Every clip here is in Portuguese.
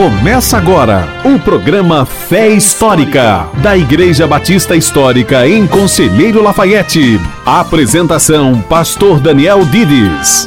Começa agora o programa Fé Histórica, da Igreja Batista Histórica em Conselheiro Lafayette. Apresentação: Pastor Daniel Dides.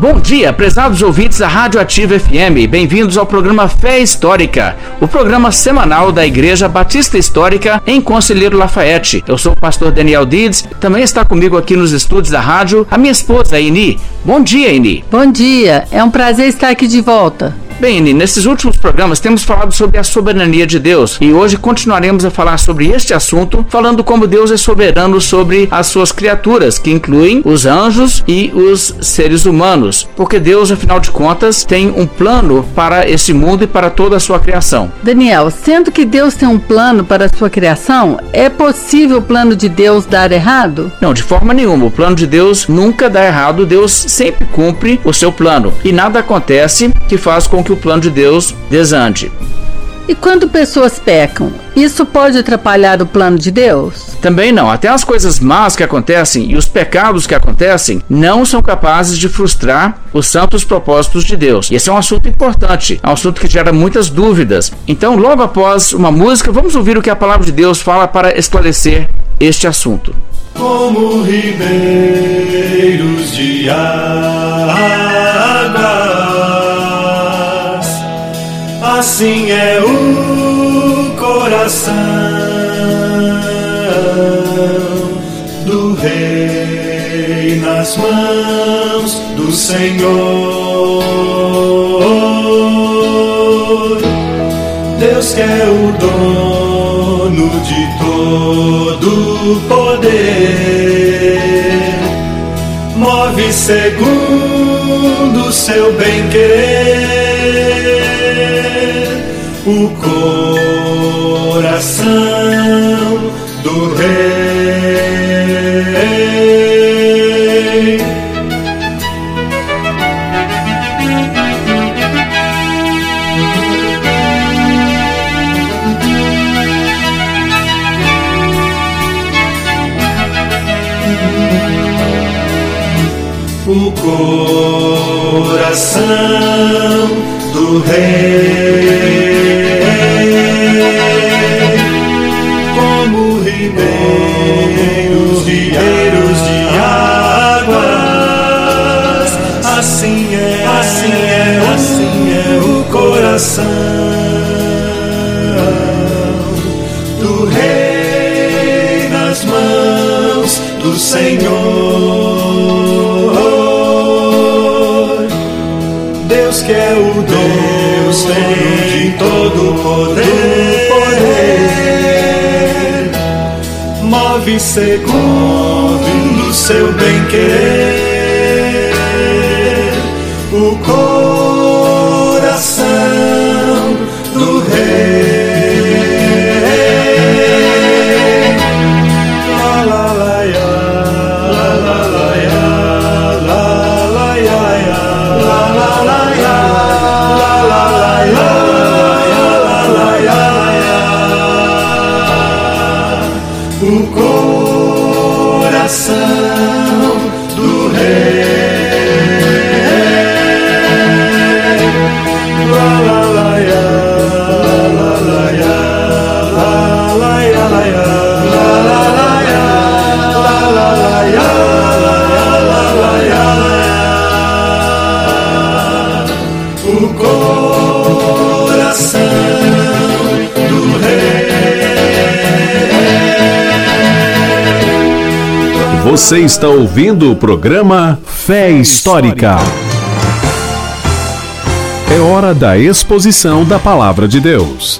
Bom dia, prezados ouvintes da Rádio Ativa FM. Bem-vindos ao programa Fé Histórica, o programa semanal da Igreja Batista Histórica em Conselheiro Lafayette. Eu sou o pastor Daniel Dides. Também está comigo aqui nos estúdios da rádio a minha esposa, Ini. Bom dia, Ini. Bom dia, é um prazer estar aqui de volta. Bem, nesses últimos programas temos falado sobre a soberania de Deus e hoje continuaremos a falar sobre este assunto, falando como Deus é soberano sobre as suas criaturas, que incluem os anjos e os seres humanos, porque Deus, afinal de contas, tem um plano para esse mundo e para toda a sua criação. Daniel, sendo que Deus tem um plano para a sua criação, é possível o plano de Deus dar errado? Não, de forma nenhuma. O plano de Deus nunca dá errado. Deus sempre cumpre o seu plano e nada acontece que faz com que que o plano de Deus desande. E quando pessoas pecam, isso pode atrapalhar o plano de Deus? Também não. Até as coisas más que acontecem e os pecados que acontecem não são capazes de frustrar os santos propósitos de Deus. E esse é um assunto importante, é um assunto que gera muitas dúvidas. Então, logo após uma música, vamos ouvir o que a palavra de Deus fala para esclarecer este assunto. Como ribeiros de água assim é o coração do Rei nas mãos do Senhor. Deus que é o dono de todo poder, move segundo seu bem-querer o coração do rei. O coração do rei. ribeiros, ribeiros de águas. Assim é, assim é, assim é o coração do Rei nas mãos do Senhor. Deus de todo poder. move segundo seu bem-querer. O coração coração do rei. Lá, lá, lá, lá, lá, lá, lá, lá, lá, lá, coração. Você está ouvindo o programa Fé Histórica. É hora da exposição da palavra de Deus.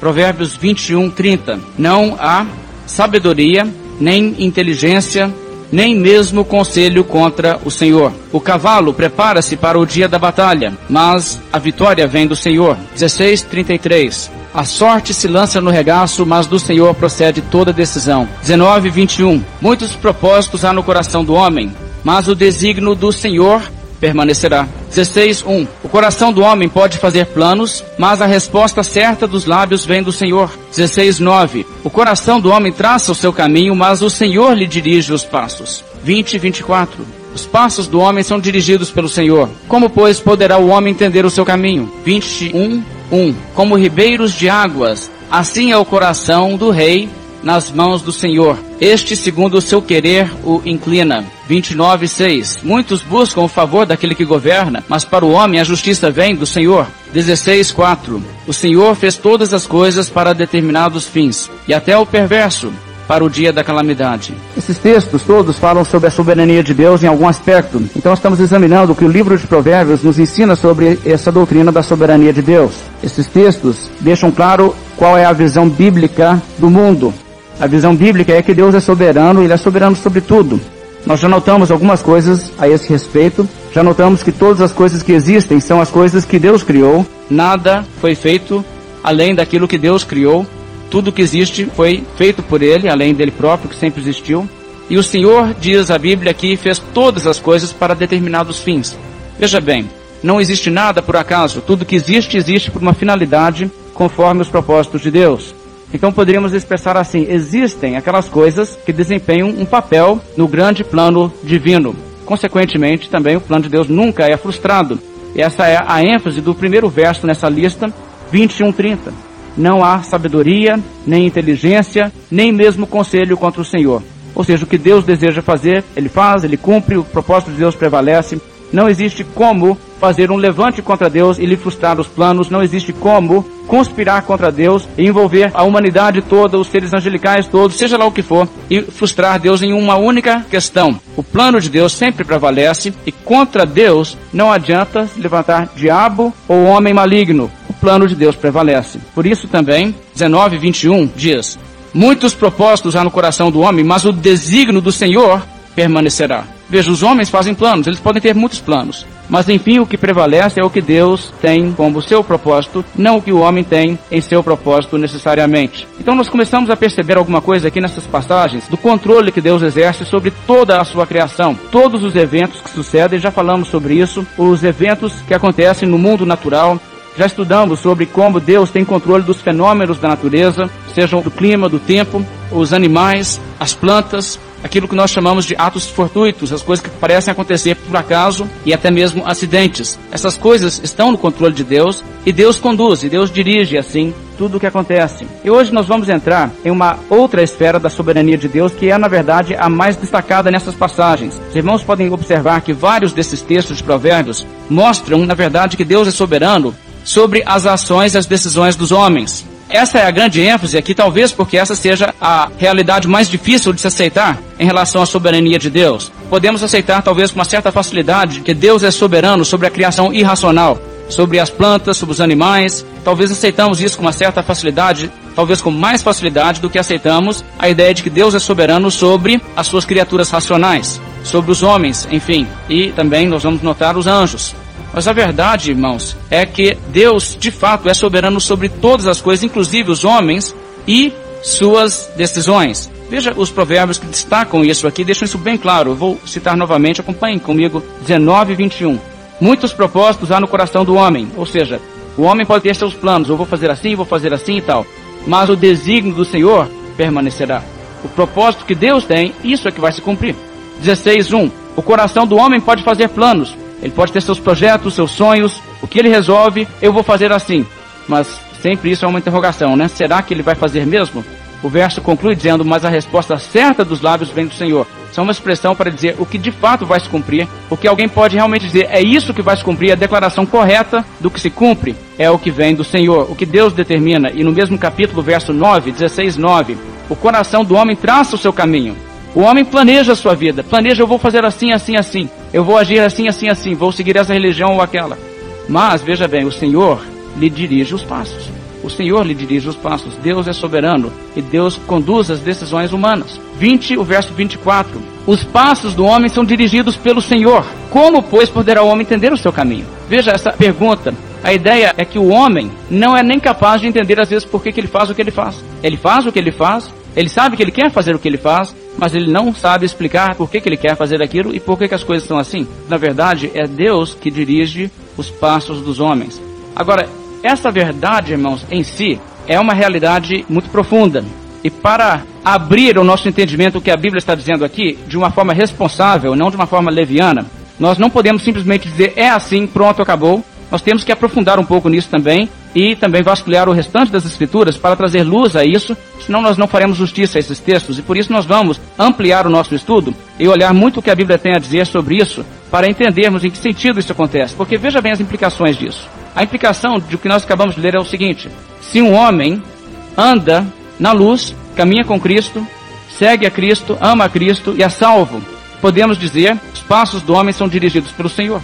Provérbios 21, 30. Não há sabedoria, nem inteligência, nem mesmo conselho contra o Senhor. O cavalo prepara-se para o dia da batalha, mas a vitória vem do Senhor. 16, 33. A sorte se lança no regaço, mas do Senhor procede toda decisão. 19, 21. Muitos propósitos há no coração do homem, mas o desígnio do Senhor permanecerá. 16:1 O coração do homem pode fazer planos, mas a resposta certa dos lábios vem do Senhor. 16:9 O coração do homem traça o seu caminho, mas o Senhor lhe dirige os passos. 20 e 24 os passos do homem são dirigidos pelo Senhor. Como, pois, poderá o homem entender o seu caminho? 21, 1. Como ribeiros de águas, assim é o coração do rei nas mãos do Senhor. Este, segundo o seu querer, o inclina. 29, 6. Muitos buscam o favor daquele que governa, mas para o homem a justiça vem do Senhor. 16, 4. O Senhor fez todas as coisas para determinados fins, e até o perverso para o dia da calamidade. Esses textos todos falam sobre a soberania de Deus em algum aspecto. Então estamos examinando o que o livro de Provérbios nos ensina sobre essa doutrina da soberania de Deus. Esses textos deixam claro qual é a visão bíblica do mundo. A visão bíblica é que Deus é soberano e Ele é soberano sobre tudo. Nós já notamos algumas coisas a esse respeito. Já notamos que todas as coisas que existem são as coisas que Deus criou. Nada foi feito além daquilo que Deus criou. Tudo que existe foi feito por Ele, além dele próprio, que sempre existiu. E o Senhor, diz a Bíblia aqui, fez todas as coisas para determinados fins. Veja bem, não existe nada por acaso. Tudo que existe, existe por uma finalidade, conforme os propósitos de Deus. Então poderíamos expressar assim: existem aquelas coisas que desempenham um papel no grande plano divino. Consequentemente, também o plano de Deus nunca é frustrado. Essa é a ênfase do primeiro verso nessa lista, 21:30. Não há sabedoria, nem inteligência, nem mesmo conselho contra o Senhor. Ou seja, o que Deus deseja fazer, ele faz, ele cumpre, o propósito de Deus prevalece. Não existe como fazer um levante contra Deus e lhe frustrar os planos. Não existe como conspirar contra Deus e envolver a humanidade toda, os seres angelicais todos, seja lá o que for, e frustrar Deus em uma única questão. O plano de Deus sempre prevalece e contra Deus não adianta levantar diabo ou homem maligno. O plano de Deus prevalece. Por isso também, 19, 21 diz: Muitos propósitos há no coração do homem, mas o desígnio do Senhor permanecerá. Veja, os homens fazem planos, eles podem ter muitos planos. Mas enfim, o que prevalece é o que Deus tem como seu propósito, não o que o homem tem em seu propósito necessariamente. Então nós começamos a perceber alguma coisa aqui nessas passagens do controle que Deus exerce sobre toda a sua criação. Todos os eventos que sucedem, já falamos sobre isso, os eventos que acontecem no mundo natural, já estudamos sobre como Deus tem controle dos fenômenos da natureza, sejam do clima, do tempo, os animais, as plantas, aquilo que nós chamamos de atos fortuitos, as coisas que parecem acontecer por acaso e até mesmo acidentes. Essas coisas estão no controle de Deus e Deus conduz, e Deus dirige assim tudo o que acontece. E hoje nós vamos entrar em uma outra esfera da soberania de Deus, que é na verdade a mais destacada nessas passagens. Os irmãos podem observar que vários desses textos de Provérbios mostram, na verdade, que Deus é soberano sobre as ações e as decisões dos homens. Essa é a grande ênfase aqui, talvez porque essa seja a realidade mais difícil de se aceitar em relação à soberania de Deus. Podemos aceitar, talvez com uma certa facilidade, que Deus é soberano sobre a criação irracional, sobre as plantas, sobre os animais. Talvez aceitamos isso com uma certa facilidade, talvez com mais facilidade do que aceitamos a ideia de que Deus é soberano sobre as suas criaturas racionais, sobre os homens, enfim. E também nós vamos notar os anjos. Mas a verdade, irmãos, é que Deus, de fato, é soberano sobre todas as coisas, inclusive os homens e suas decisões. Veja os provérbios que destacam isso aqui, deixam isso bem claro. Eu vou citar novamente, acompanhem comigo, 19 e 21. Muitos propósitos há no coração do homem, ou seja, o homem pode ter seus planos, eu vou fazer assim, vou fazer assim e tal. Mas o desígnio do Senhor permanecerá. O propósito que Deus tem, isso é que vai se cumprir. 16.1 O coração do homem pode fazer planos, ele pode ter seus projetos, seus sonhos, o que ele resolve, eu vou fazer assim. Mas sempre isso é uma interrogação, né? Será que ele vai fazer mesmo? O verso conclui dizendo, mas a resposta certa dos lábios vem do Senhor. Isso é uma expressão para dizer o que de fato vai se cumprir. O que alguém pode realmente dizer é isso que vai se cumprir, a declaração correta do que se cumpre é o que vem do Senhor, o que Deus determina. E no mesmo capítulo, verso 9, 16, 9, o coração do homem traça o seu caminho. O homem planeja a sua vida, planeja eu vou fazer assim, assim, assim, eu vou agir assim, assim, assim, vou seguir essa religião ou aquela. Mas veja bem, o Senhor lhe dirige os passos. O Senhor lhe dirige os passos. Deus é soberano e Deus conduz as decisões humanas. 20, o verso 24. Os passos do homem são dirigidos pelo Senhor. Como, pois, poderá o homem entender o seu caminho? Veja essa pergunta. A ideia é que o homem não é nem capaz de entender às vezes por que, que ele faz o que ele faz. Ele faz o que ele faz, ele sabe que ele quer fazer o que ele faz, mas ele não sabe explicar por que, que ele quer fazer aquilo e por que, que as coisas são assim. Na verdade, é Deus que dirige os passos dos homens. Agora, essa verdade, irmãos, em si, é uma realidade muito profunda. E para abrir o nosso entendimento do que a Bíblia está dizendo aqui, de uma forma responsável, não de uma forma leviana, nós não podemos simplesmente dizer é assim, pronto, acabou. Nós temos que aprofundar um pouco nisso também e também vasculhar o restante das escrituras para trazer luz a isso, senão nós não faremos justiça a esses textos e por isso nós vamos ampliar o nosso estudo e olhar muito o que a Bíblia tem a dizer sobre isso para entendermos em que sentido isso acontece, porque veja bem as implicações disso. A implicação de o que nós acabamos de ler é o seguinte: se um homem anda na luz, caminha com Cristo, segue a Cristo, ama a Cristo e é salvo, podemos dizer, os passos do homem são dirigidos pelo Senhor.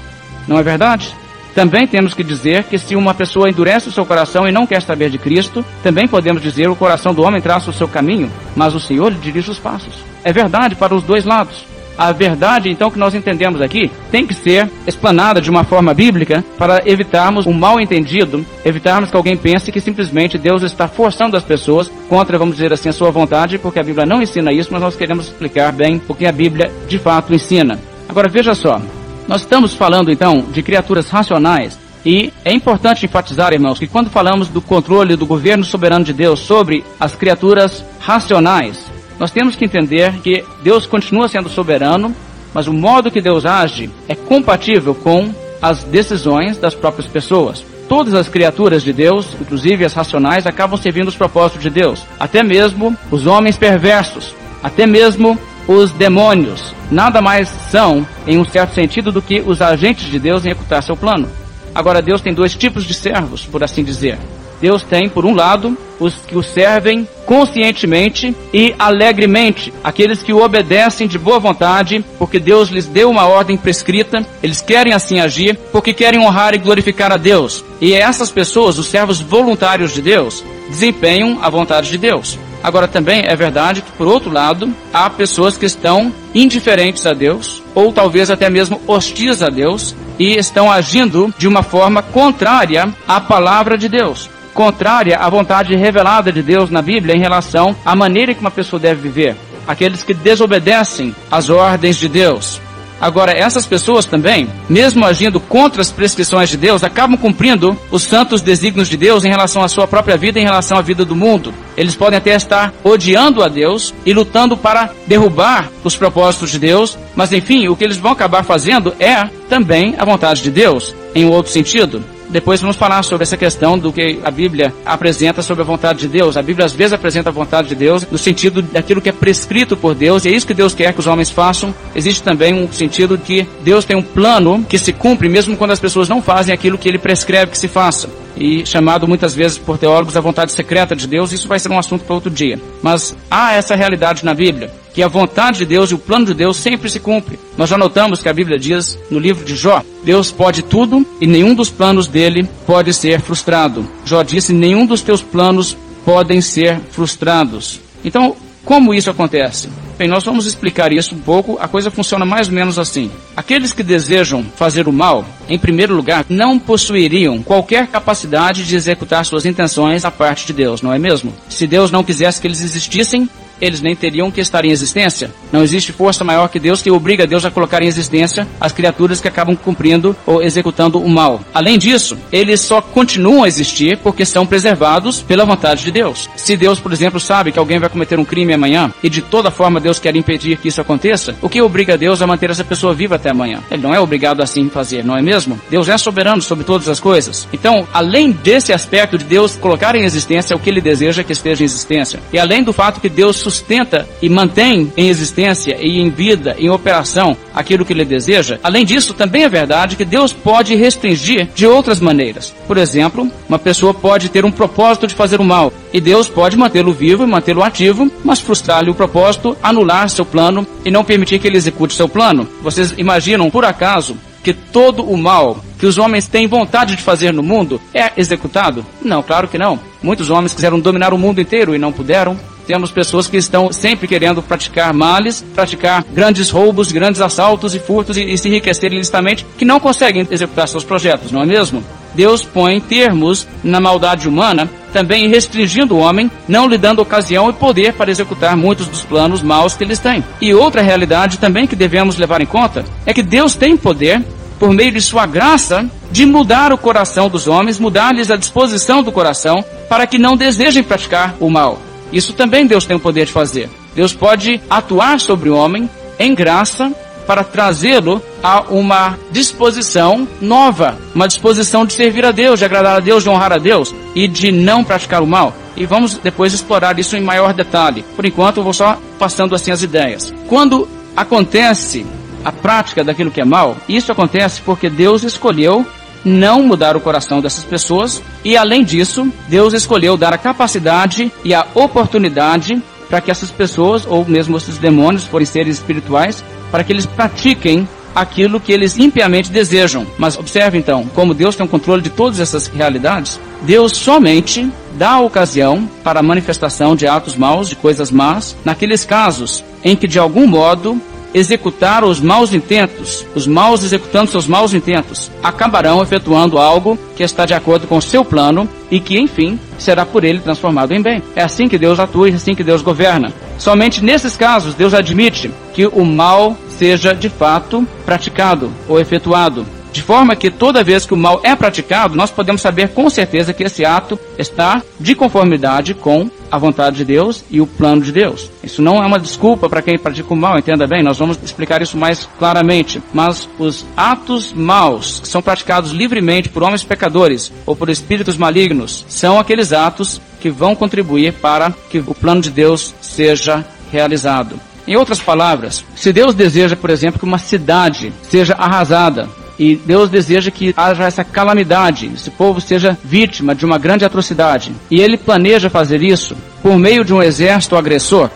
Não é verdade? Também temos que dizer que se uma pessoa endurece o seu coração e não quer saber de Cristo, também podemos dizer o coração do homem traça o seu caminho, mas o Senhor lhe dirige os passos. É verdade para os dois lados. A verdade, então, que nós entendemos aqui, tem que ser explanada de uma forma bíblica para evitarmos um mal entendido, evitarmos que alguém pense que simplesmente Deus está forçando as pessoas contra, vamos dizer assim, a sua vontade, porque a Bíblia não ensina isso, mas nós queremos explicar bem o que a Bíblia de fato ensina. Agora veja só, nós estamos falando então de criaturas racionais e é importante enfatizar, irmãos, que quando falamos do controle do governo soberano de Deus sobre as criaturas racionais, nós temos que entender que Deus continua sendo soberano, mas o modo que Deus age é compatível com as decisões das próprias pessoas. Todas as criaturas de Deus, inclusive as racionais, acabam servindo os propósitos de Deus. Até mesmo os homens perversos, até mesmo os demônios nada mais são, em um certo sentido, do que os agentes de Deus em executar seu plano. Agora, Deus tem dois tipos de servos, por assim dizer. Deus tem, por um lado, os que o servem conscientemente e alegremente, aqueles que o obedecem de boa vontade, porque Deus lhes deu uma ordem prescrita, eles querem assim agir, porque querem honrar e glorificar a Deus. E essas pessoas, os servos voluntários de Deus, desempenham a vontade de Deus. Agora também é verdade que, por outro lado, há pessoas que estão indiferentes a Deus, ou talvez até mesmo hostis a Deus, e estão agindo de uma forma contrária à palavra de Deus contrária à vontade revelada de Deus na Bíblia em relação à maneira que uma pessoa deve viver. Aqueles que desobedecem às ordens de Deus. Agora, essas pessoas também, mesmo agindo contra as prescrições de Deus, acabam cumprindo os santos desígnios de Deus em relação à sua própria vida em relação à vida do mundo. Eles podem até estar odiando a Deus e lutando para derrubar os propósitos de Deus, mas enfim, o que eles vão acabar fazendo é também a vontade de Deus, em outro sentido. Depois vamos falar sobre essa questão do que a Bíblia apresenta sobre a vontade de Deus. A Bíblia às vezes apresenta a vontade de Deus no sentido daquilo que é prescrito por Deus, e é isso que Deus quer que os homens façam. Existe também um sentido de que Deus tem um plano que se cumpre mesmo quando as pessoas não fazem aquilo que ele prescreve que se faça e chamado muitas vezes por teólogos a vontade secreta de Deus, isso vai ser um assunto para outro dia. Mas há essa realidade na Bíblia, que a vontade de Deus e o plano de Deus sempre se cumpre. Nós já notamos que a Bíblia diz no livro de Jó, Deus pode tudo e nenhum dos planos dele pode ser frustrado. Jó disse, nenhum dos teus planos podem ser frustrados. Então, como isso acontece? Bem, nós vamos explicar isso um pouco. A coisa funciona mais ou menos assim. Aqueles que desejam fazer o mal, em primeiro lugar, não possuiriam qualquer capacidade de executar suas intenções à parte de Deus, não é mesmo? Se Deus não quisesse que eles existissem, eles nem teriam que estar em existência. Não existe força maior que Deus que obriga Deus a colocar em existência as criaturas que acabam cumprindo ou executando o mal. Além disso, eles só continuam a existir porque são preservados pela vontade de Deus. Se Deus, por exemplo, sabe que alguém vai cometer um crime amanhã e de toda forma Deus quer impedir que isso aconteça, o que obriga Deus a manter essa pessoa viva até amanhã? Ele não é obrigado assim fazer, não é mesmo? Deus é soberano sobre todas as coisas. Então, além desse aspecto de Deus colocar em existência o que ele deseja que esteja em existência, e além do fato que Deus sustenta e mantém em existência e em vida, em operação, aquilo que ele deseja. Além disso, também é verdade que Deus pode restringir de outras maneiras. Por exemplo, uma pessoa pode ter um propósito de fazer o mal e Deus pode mantê-lo vivo e mantê-lo ativo, mas frustrar-lhe o propósito, anular seu plano e não permitir que ele execute seu plano. Vocês imaginam, por acaso, que todo o mal que os homens têm vontade de fazer no mundo é executado? Não, claro que não. Muitos homens quiseram dominar o mundo inteiro e não puderam. Temos pessoas que estão sempre querendo praticar males, praticar grandes roubos, grandes assaltos e furtos e, e se enriquecer ilicitamente, que não conseguem executar seus projetos, não é mesmo? Deus põe termos na maldade humana também restringindo o homem, não lhe dando ocasião e poder para executar muitos dos planos maus que eles têm. E outra realidade também que devemos levar em conta é que Deus tem poder por meio de sua graça, de mudar o coração dos homens, mudar-lhes a disposição do coração, para que não desejem praticar o mal. Isso também Deus tem o poder de fazer. Deus pode atuar sobre o homem em graça para trazê-lo a uma disposição nova, uma disposição de servir a Deus, de agradar a Deus, de honrar a Deus e de não praticar o mal. E vamos depois explorar isso em maior detalhe. Por enquanto, eu vou só passando assim as ideias. Quando acontece a prática daquilo que é mal, isso acontece porque Deus escolheu não mudar o coração dessas pessoas e, além disso, Deus escolheu dar a capacidade e a oportunidade para que essas pessoas, ou mesmo esses demônios, forem seres espirituais, para que eles pratiquem aquilo que eles impiamente desejam. Mas observe então, como Deus tem o controle de todas essas realidades, Deus somente dá a ocasião para a manifestação de atos maus, de coisas más, naqueles casos em que de algum modo executar os maus intentos, os maus executando seus maus intentos, acabarão efetuando algo que está de acordo com o seu plano e que, enfim, será por ele transformado em bem. É assim que Deus atua e é assim que Deus governa. Somente nesses casos Deus admite que o mal seja de fato praticado ou efetuado. De forma que toda vez que o mal é praticado, nós podemos saber com certeza que esse ato está de conformidade com a vontade de Deus e o plano de Deus. Isso não é uma desculpa para quem pratica o mal, entenda bem, nós vamos explicar isso mais claramente. Mas os atos maus que são praticados livremente por homens pecadores ou por espíritos malignos são aqueles atos que vão contribuir para que o plano de Deus seja realizado. Em outras palavras, se Deus deseja, por exemplo, que uma cidade seja arrasada, e Deus deseja que haja essa calamidade, esse povo seja vítima de uma grande atrocidade. E ele planeja fazer isso por meio de um exército agressor.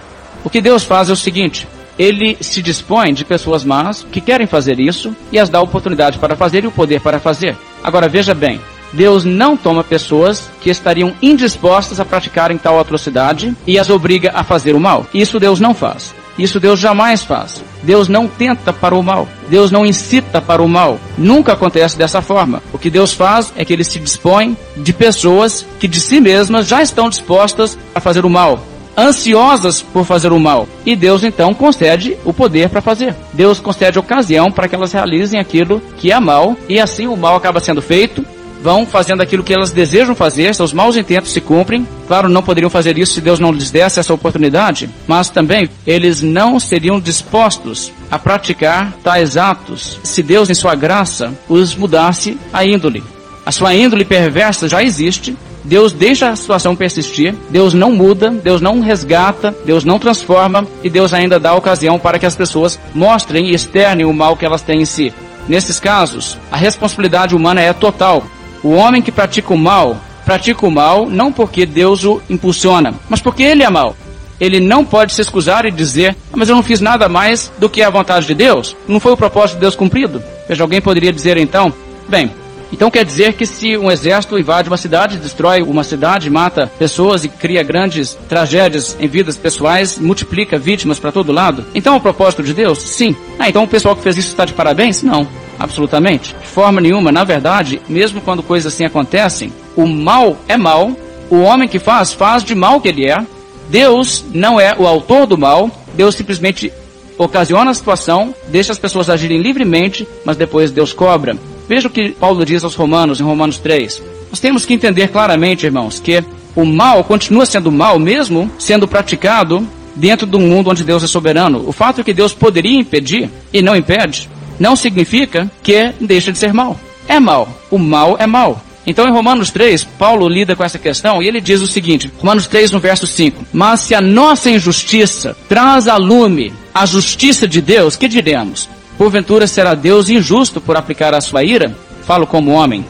O que Deus faz é o seguinte: ele se dispõe de pessoas más que querem fazer isso e as dá oportunidade para fazer e o poder para fazer. Agora veja bem, Deus não toma pessoas que estariam indispostas a praticarem tal atrocidade e as obriga a fazer o mal. Isso Deus não faz. Isso Deus jamais faz. Deus não tenta para o mal. Deus não incita para o mal. Nunca acontece dessa forma. O que Deus faz é que ele se dispõe de pessoas que de si mesmas já estão dispostas a fazer o mal ansiosas por fazer o mal. E Deus então concede o poder para fazer. Deus concede ocasião para que elas realizem aquilo que é mal, e assim o mal acaba sendo feito, vão fazendo aquilo que elas desejam fazer, seus maus intentos se cumprem. Claro, não poderiam fazer isso se Deus não lhes desse essa oportunidade, mas também eles não seriam dispostos a praticar tais atos se Deus, em sua graça, os mudasse a índole. A sua índole perversa já existe, Deus deixa a situação persistir, Deus não muda, Deus não resgata, Deus não transforma e Deus ainda dá ocasião para que as pessoas mostrem e externem o mal que elas têm em si. Nesses casos, a responsabilidade humana é total. O homem que pratica o mal, pratica o mal não porque Deus o impulsiona, mas porque ele é mal. Ele não pode se excusar e dizer, ah, mas eu não fiz nada mais do que a vontade de Deus. Não foi o propósito de Deus cumprido. Veja, alguém poderia dizer então, bem, então quer dizer que se um exército invade uma cidade, destrói uma cidade, mata pessoas e cria grandes tragédias em vidas pessoais, multiplica vítimas para todo lado, então é o propósito de Deus? Sim. Ah, então o pessoal que fez isso está de parabéns? Não. Absolutamente. De forma nenhuma. Na verdade, mesmo quando coisas assim acontecem, o mal é mal, o homem que faz, faz de mal que ele é. Deus não é o autor do mal, Deus simplesmente ocasiona a situação, deixa as pessoas agirem livremente, mas depois Deus cobra. Veja o que Paulo diz aos Romanos, em Romanos 3. Nós temos que entender claramente, irmãos, que o mal continua sendo mal mesmo sendo praticado dentro de um mundo onde Deus é soberano. O fato é que Deus poderia impedir e não impede, não significa que deixa de ser mal. É mal. O mal é mal. Então em Romanos 3, Paulo lida com essa questão e ele diz o seguinte, Romanos 3 no verso 5, Mas se a nossa injustiça traz a lume a justiça de Deus, que diremos? Porventura será Deus injusto por aplicar a sua ira? Falo como homem.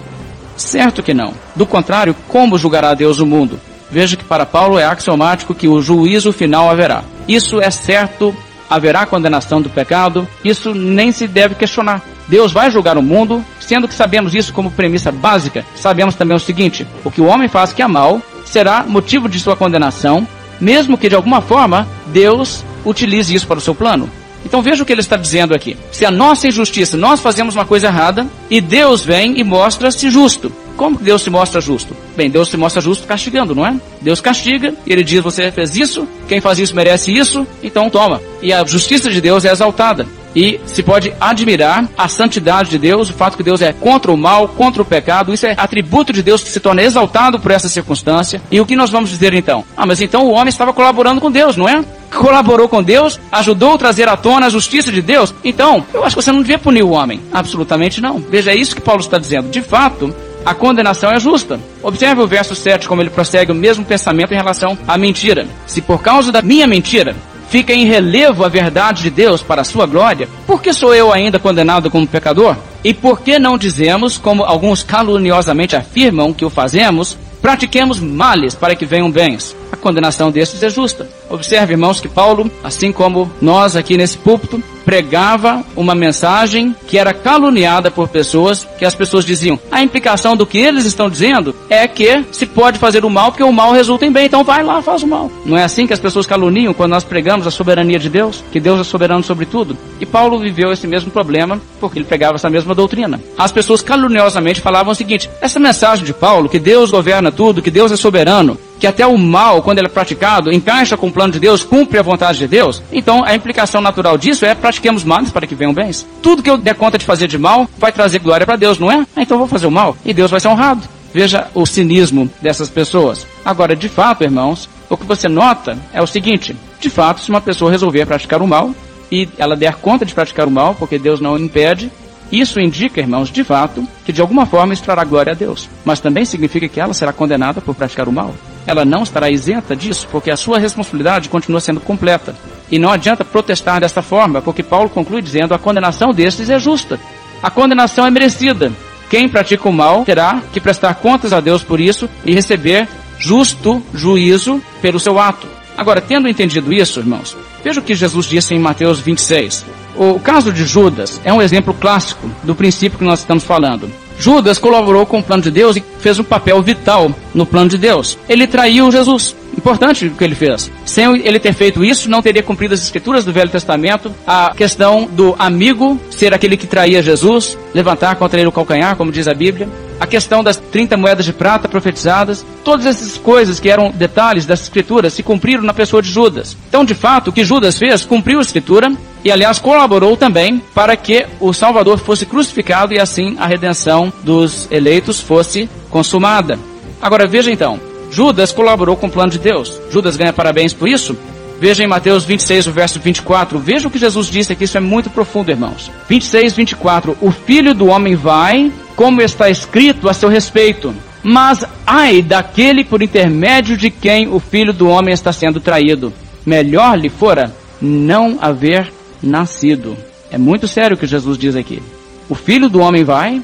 Certo que não. Do contrário, como julgará Deus o mundo? Veja que para Paulo é axiomático que o juízo final haverá. Isso é certo haverá condenação do pecado, isso nem se deve questionar. Deus vai julgar o mundo, sendo que sabemos isso como premissa básica, sabemos também o seguinte: o que o homem faz que é mal será motivo de sua condenação, mesmo que de alguma forma Deus utilize isso para o seu plano. Então veja o que ele está dizendo aqui. Se a nossa injustiça, nós fazemos uma coisa errada, e Deus vem e mostra-se justo. como Deus se mostra justo? Bem, Deus se mostra justo castigando, não é? Deus castiga, ele diz: você fez isso, quem faz isso merece isso, então toma. E a justiça de Deus é exaltada. E se pode admirar a santidade de Deus, o fato que Deus é contra o mal, contra o pecado, isso é atributo de Deus que se torna exaltado por essa circunstância. E o que nós vamos dizer então? Ah, mas então o homem estava colaborando com Deus, não é? Colaborou com Deus, ajudou a trazer à tona a justiça de Deus. Então, eu acho que você não devia punir o homem. Absolutamente não. Veja, é isso que Paulo está dizendo. De fato, a condenação é justa. Observe o verso 7, como ele prossegue o mesmo pensamento em relação à mentira. Se por causa da minha mentira fica em relevo a verdade de Deus para a sua glória, por que sou eu ainda condenado como pecador? E por que não dizemos, como alguns caluniosamente afirmam que o fazemos, pratiquemos males para que venham bens? A condenação destes é justa. Observe, irmãos, que Paulo, assim como nós aqui nesse púlpito, pregava uma mensagem que era caluniada por pessoas, que as pessoas diziam, a implicação do que eles estão dizendo é que se pode fazer o mal porque o mal resulta em bem, então vai lá, faz o mal. Não é assim que as pessoas caluniam quando nós pregamos a soberania de Deus, que Deus é soberano sobre tudo? E Paulo viveu esse mesmo problema porque ele pregava essa mesma doutrina. As pessoas caluniosamente falavam o seguinte, essa mensagem de Paulo, que Deus governa tudo, que Deus é soberano, que até o mal, quando ele é praticado, encaixa com o plano de Deus, cumpre a vontade de Deus, então a implicação natural disso é pratiquemos males para que venham bens. Tudo que eu der conta de fazer de mal vai trazer glória para Deus, não é? Ah, então vou fazer o mal e Deus vai ser honrado. Veja o cinismo dessas pessoas. Agora, de fato, irmãos, o que você nota é o seguinte: de fato, se uma pessoa resolver praticar o mal e ela der conta de praticar o mal, porque Deus não impede, isso indica, irmãos, de fato, que de alguma forma isso trará glória a Deus. Mas também significa que ela será condenada por praticar o mal. Ela não estará isenta disso, porque a sua responsabilidade continua sendo completa. E não adianta protestar desta forma, porque Paulo conclui dizendo a condenação destes é justa. A condenação é merecida. Quem pratica o mal terá que prestar contas a Deus por isso e receber justo juízo pelo seu ato. Agora, tendo entendido isso, irmãos, veja o que Jesus disse em Mateus 26. O caso de Judas é um exemplo clássico do princípio que nós estamos falando. Judas colaborou com o plano de Deus e fez um papel vital no plano de Deus. Ele traiu Jesus. Importante o que ele fez. Sem ele ter feito isso, não teria cumprido as escrituras do Velho Testamento. A questão do amigo ser aquele que traía Jesus, levantar contra ele o calcanhar, como diz a Bíblia. A questão das 30 moedas de prata profetizadas. Todas essas coisas que eram detalhes das escrituras se cumpriram na pessoa de Judas. Então, de fato, o que Judas fez cumpriu a escritura e, aliás, colaborou também para que o Salvador fosse crucificado e assim a redenção dos eleitos fosse consumada. Agora veja então, Judas colaborou com o plano de Deus. Judas ganha parabéns por isso? Veja em Mateus 26, o verso 24. Veja o que Jesus disse aqui, isso é muito profundo, irmãos. 26, 24. O filho do homem vai, como está escrito a seu respeito. Mas ai daquele por intermédio de quem o filho do homem está sendo traído. Melhor lhe fora não haver nascido. É muito sério o que Jesus diz aqui. O filho do homem vai,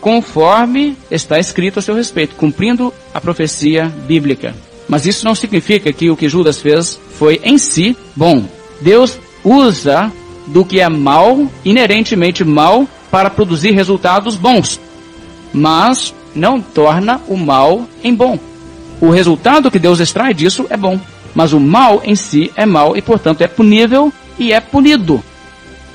conforme está escrito a seu respeito, cumprindo a profecia bíblica. Mas isso não significa que o que Judas fez foi em si bom. Deus usa do que é mal, inerentemente mal, para produzir resultados bons. Mas não torna o mal em bom. O resultado que Deus extrai disso é bom. Mas o mal em si é mal e, portanto, é punível e é punido.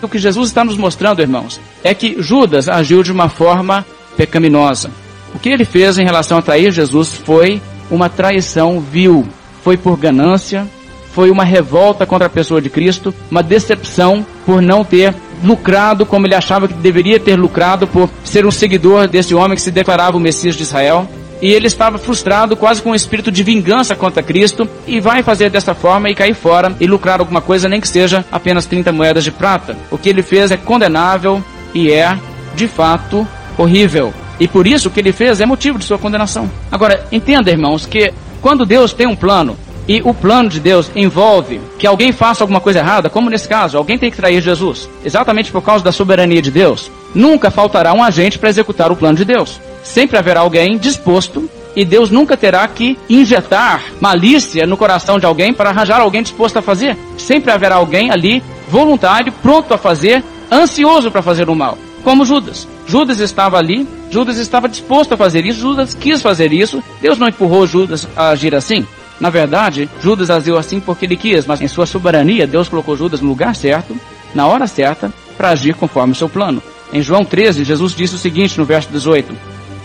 O que Jesus está nos mostrando, irmãos, é que Judas agiu de uma forma pecaminosa. O que ele fez em relação a trair Jesus foi uma traição vil. Foi por ganância, foi uma revolta contra a pessoa de Cristo, uma decepção por não ter lucrado como ele achava que deveria ter lucrado por ser um seguidor desse homem que se declarava o Messias de Israel. E ele estava frustrado, quase com um espírito de vingança contra Cristo, e vai fazer dessa forma e cair fora e lucrar alguma coisa, nem que seja apenas 30 moedas de prata. O que ele fez é condenável e é, de fato, horrível. E por isso o que ele fez é motivo de sua condenação. Agora, entenda, irmãos, que quando Deus tem um plano, e o plano de Deus envolve que alguém faça alguma coisa errada, como nesse caso, alguém tem que trair Jesus, exatamente por causa da soberania de Deus, nunca faltará um agente para executar o plano de Deus. Sempre haverá alguém disposto e Deus nunca terá que injetar malícia no coração de alguém para arranjar alguém disposto a fazer. Sempre haverá alguém ali voluntário, pronto a fazer, ansioso para fazer o mal como Judas. Judas estava ali, Judas estava disposto a fazer isso, Judas quis fazer isso, Deus não empurrou Judas a agir assim. Na verdade, Judas agiu assim porque ele quis, mas em sua soberania, Deus colocou Judas no lugar certo, na hora certa, para agir conforme o seu plano. Em João 13, Jesus disse o seguinte no verso 18: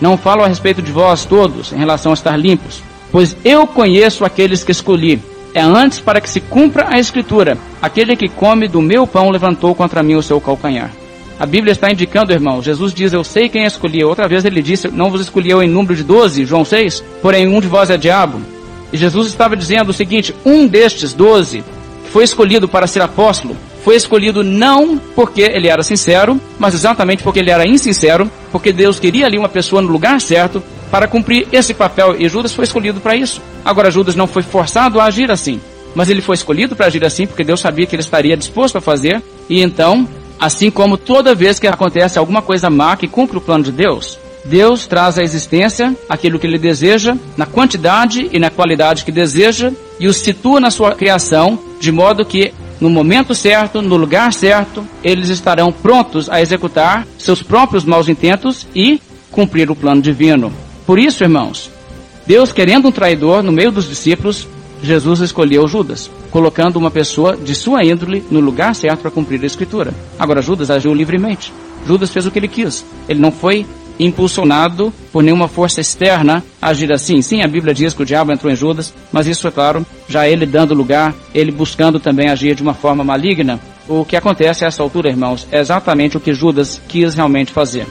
Não falo a respeito de vós todos em relação a estar limpos, pois eu conheço aqueles que escolhi. É antes para que se cumpra a escritura: aquele que come do meu pão levantou contra mim o seu calcanhar. A Bíblia está indicando, irmão. Jesus diz: Eu sei quem escolhi. Outra vez ele disse: Não vos escolhi eu em número de doze, João 6, porém um de vós é diabo. E Jesus estava dizendo o seguinte: Um destes doze que foi escolhido para ser apóstolo foi escolhido não porque ele era sincero, mas exatamente porque ele era insincero, porque Deus queria ali uma pessoa no lugar certo para cumprir esse papel e Judas foi escolhido para isso. Agora Judas não foi forçado a agir assim, mas ele foi escolhido para agir assim porque Deus sabia que ele estaria disposto a fazer e então Assim como toda vez que acontece alguma coisa má que cumpre o plano de Deus, Deus traz à existência aquilo que ele deseja, na quantidade e na qualidade que deseja, e o situa na sua criação, de modo que no momento certo, no lugar certo, eles estarão prontos a executar seus próprios maus intentos e cumprir o plano divino. Por isso, irmãos, Deus, querendo um traidor no meio dos discípulos, Jesus escolheu Judas, colocando uma pessoa de sua índole no lugar certo para cumprir a escritura. Agora, Judas agiu livremente. Judas fez o que ele quis. Ele não foi impulsionado por nenhuma força externa agir assim. Sim, a Bíblia diz que o diabo entrou em Judas, mas isso é claro, já ele dando lugar, ele buscando também agir de uma forma maligna. O que acontece a essa altura, irmãos, é exatamente o que Judas quis realmente fazer.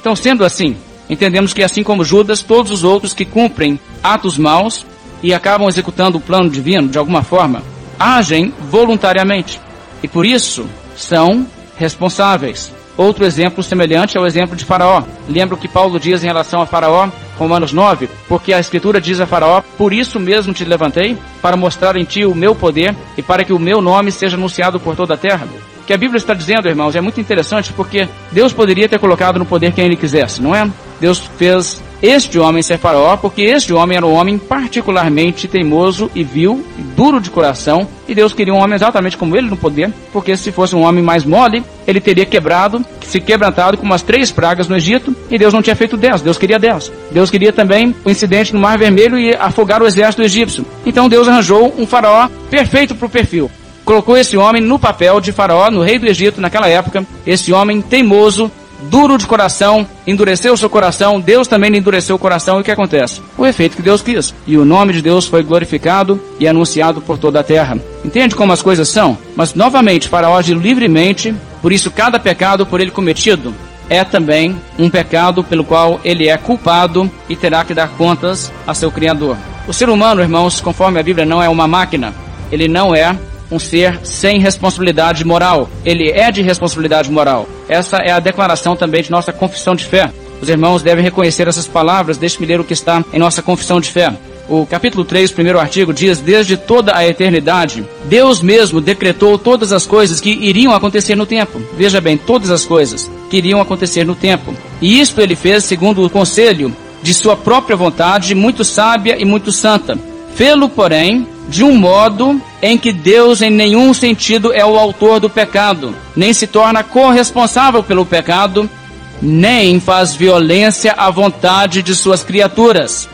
Então, sendo assim, entendemos que assim como Judas, todos os outros que cumprem atos maus e acabam executando o plano divino de alguma forma, agem voluntariamente e por isso são responsáveis. Outro exemplo semelhante é o exemplo de Faraó. Lembra o que Paulo diz em relação a Faraó, Romanos 9? Porque a Escritura diz a Faraó: Por isso mesmo te levantei, para mostrar em ti o meu poder e para que o meu nome seja anunciado por toda a terra. O que a Bíblia está dizendo, irmãos, é muito interessante porque Deus poderia ter colocado no poder quem ele quisesse, não é? Deus fez este homem ser faraó, porque este homem era um homem particularmente teimoso e vil e duro de coração, e Deus queria um homem exatamente como ele no poder, porque se fosse um homem mais mole, ele teria quebrado, se quebrantado com umas três pragas no Egito, e Deus não tinha feito dez, Deus queria dez. Deus queria também o um incidente no Mar Vermelho e afogar o exército egípcio. Então Deus arranjou um faraó perfeito para o perfil colocou esse homem no papel de faraó, no rei do Egito naquela época, esse homem teimoso, duro de coração, endureceu seu coração, Deus também lhe endureceu o coração, e o que acontece? O efeito que Deus quis. E o nome de Deus foi glorificado e anunciado por toda a terra. Entende como as coisas são? Mas novamente, Faraó age livremente, por isso cada pecado por ele cometido é também um pecado pelo qual ele é culpado e terá que dar contas a seu Criador. O ser humano, irmãos, conforme a Bíblia, não é uma máquina. Ele não é um ser sem responsabilidade moral. Ele é de responsabilidade moral. Essa é a declaração também de nossa confissão de fé. Os irmãos devem reconhecer essas palavras. Deixe-me ler o que está em nossa confissão de fé. O capítulo 3, primeiro artigo, diz: Desde toda a eternidade, Deus mesmo decretou todas as coisas que iriam acontecer no tempo. Veja bem, todas as coisas que iriam acontecer no tempo. E isto ele fez segundo o conselho de sua própria vontade, muito sábia e muito santa. Fê-lo, porém, de um modo em que Deus em nenhum sentido é o autor do pecado, nem se torna corresponsável pelo pecado, nem faz violência à vontade de suas criaturas,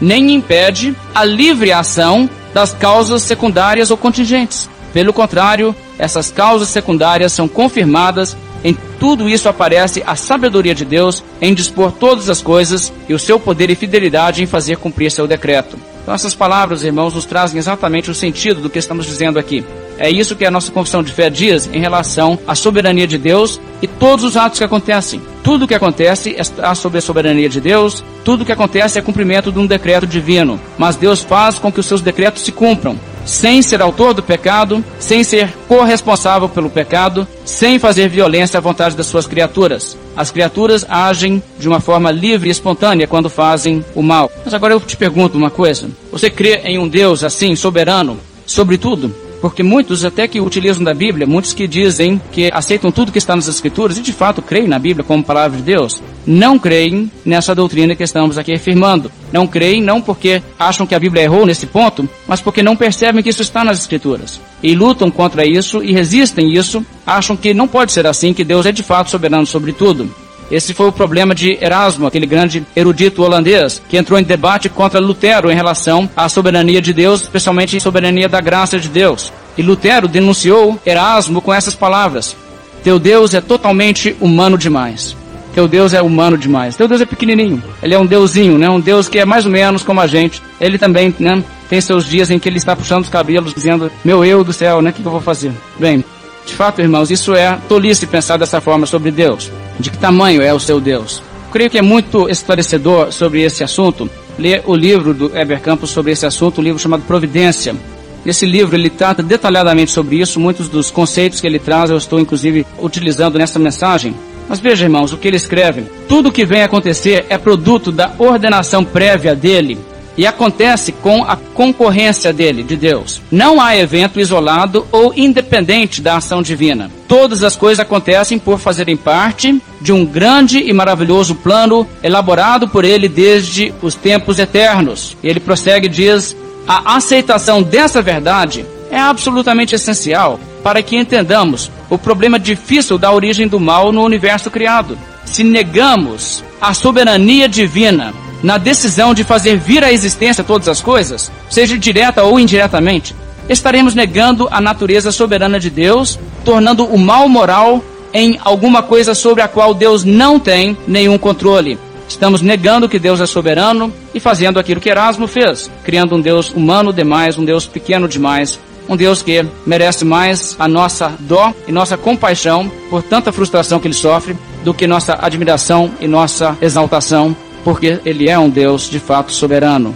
nem impede a livre ação das causas secundárias ou contingentes. Pelo contrário, essas causas secundárias são confirmadas em tudo isso aparece a sabedoria de Deus em dispor todas as coisas e o seu poder e fidelidade em fazer cumprir seu decreto. Então essas palavras, irmãos, nos trazem exatamente o sentido do que estamos dizendo aqui. É isso que a nossa confissão de fé diz em relação à soberania de Deus e todos os atos que acontecem. Tudo o que acontece está sob a soberania de Deus, tudo o que acontece é cumprimento de um decreto divino. Mas Deus faz com que os seus decretos se cumpram sem ser autor do pecado, sem ser corresponsável pelo pecado, sem fazer violência à vontade das suas criaturas. As criaturas agem de uma forma livre e espontânea quando fazem o mal. Mas agora eu te pergunto uma coisa: você crê em um Deus assim, soberano, sobre tudo? Porque muitos até que utilizam da Bíblia, muitos que dizem que aceitam tudo que está nas Escrituras e de fato creem na Bíblia como palavra de Deus, não creem nessa doutrina que estamos aqui afirmando. Não creem não porque acham que a Bíblia errou nesse ponto, mas porque não percebem que isso está nas Escrituras. E lutam contra isso e resistem isso, acham que não pode ser assim, que Deus é de fato soberano sobre tudo. Esse foi o problema de Erasmo, aquele grande erudito holandês, que entrou em debate contra Lutero em relação à soberania de Deus, especialmente a soberania da graça de Deus. E Lutero denunciou Erasmo com essas palavras: Teu Deus é totalmente humano demais. Teu Deus é humano demais. Teu Deus é pequenininho. Ele é um deusinho, né? Um Deus que é mais ou menos como a gente. Ele também, né? Tem seus dias em que ele está puxando os cabelos, dizendo: Meu eu do céu, né? O que, eu vou fazer? Bem, de fato, irmãos, isso é tolice pensar dessa forma sobre Deus. De que tamanho é o seu Deus? creio que é muito esclarecedor sobre esse assunto ler o livro do Heber Campos sobre esse assunto, um livro chamado Providência. Esse livro ele trata detalhadamente sobre isso, muitos dos conceitos que ele traz eu estou inclusive utilizando nessa mensagem. Mas veja, irmãos, o que ele escreve. Tudo o que vem acontecer é produto da ordenação prévia dele e acontece com a concorrência dele, de Deus. Não há evento isolado ou independente da ação divina. Todas as coisas acontecem por fazerem parte de um grande e maravilhoso plano elaborado por ele desde os tempos eternos. Ele prossegue e diz: a aceitação dessa verdade é absolutamente essencial para que entendamos o problema difícil da origem do mal no universo criado. Se negamos a soberania divina na decisão de fazer vir à existência todas as coisas, seja direta ou indiretamente, estaremos negando a natureza soberana de Deus, tornando o mal moral em alguma coisa sobre a qual Deus não tem nenhum controle. Estamos negando que Deus é soberano e fazendo aquilo que Erasmo fez, criando um Deus humano demais, um Deus pequeno demais, um Deus que merece mais a nossa dó e nossa compaixão por tanta frustração que ele sofre do que nossa admiração e nossa exaltação porque ele é um Deus de fato soberano.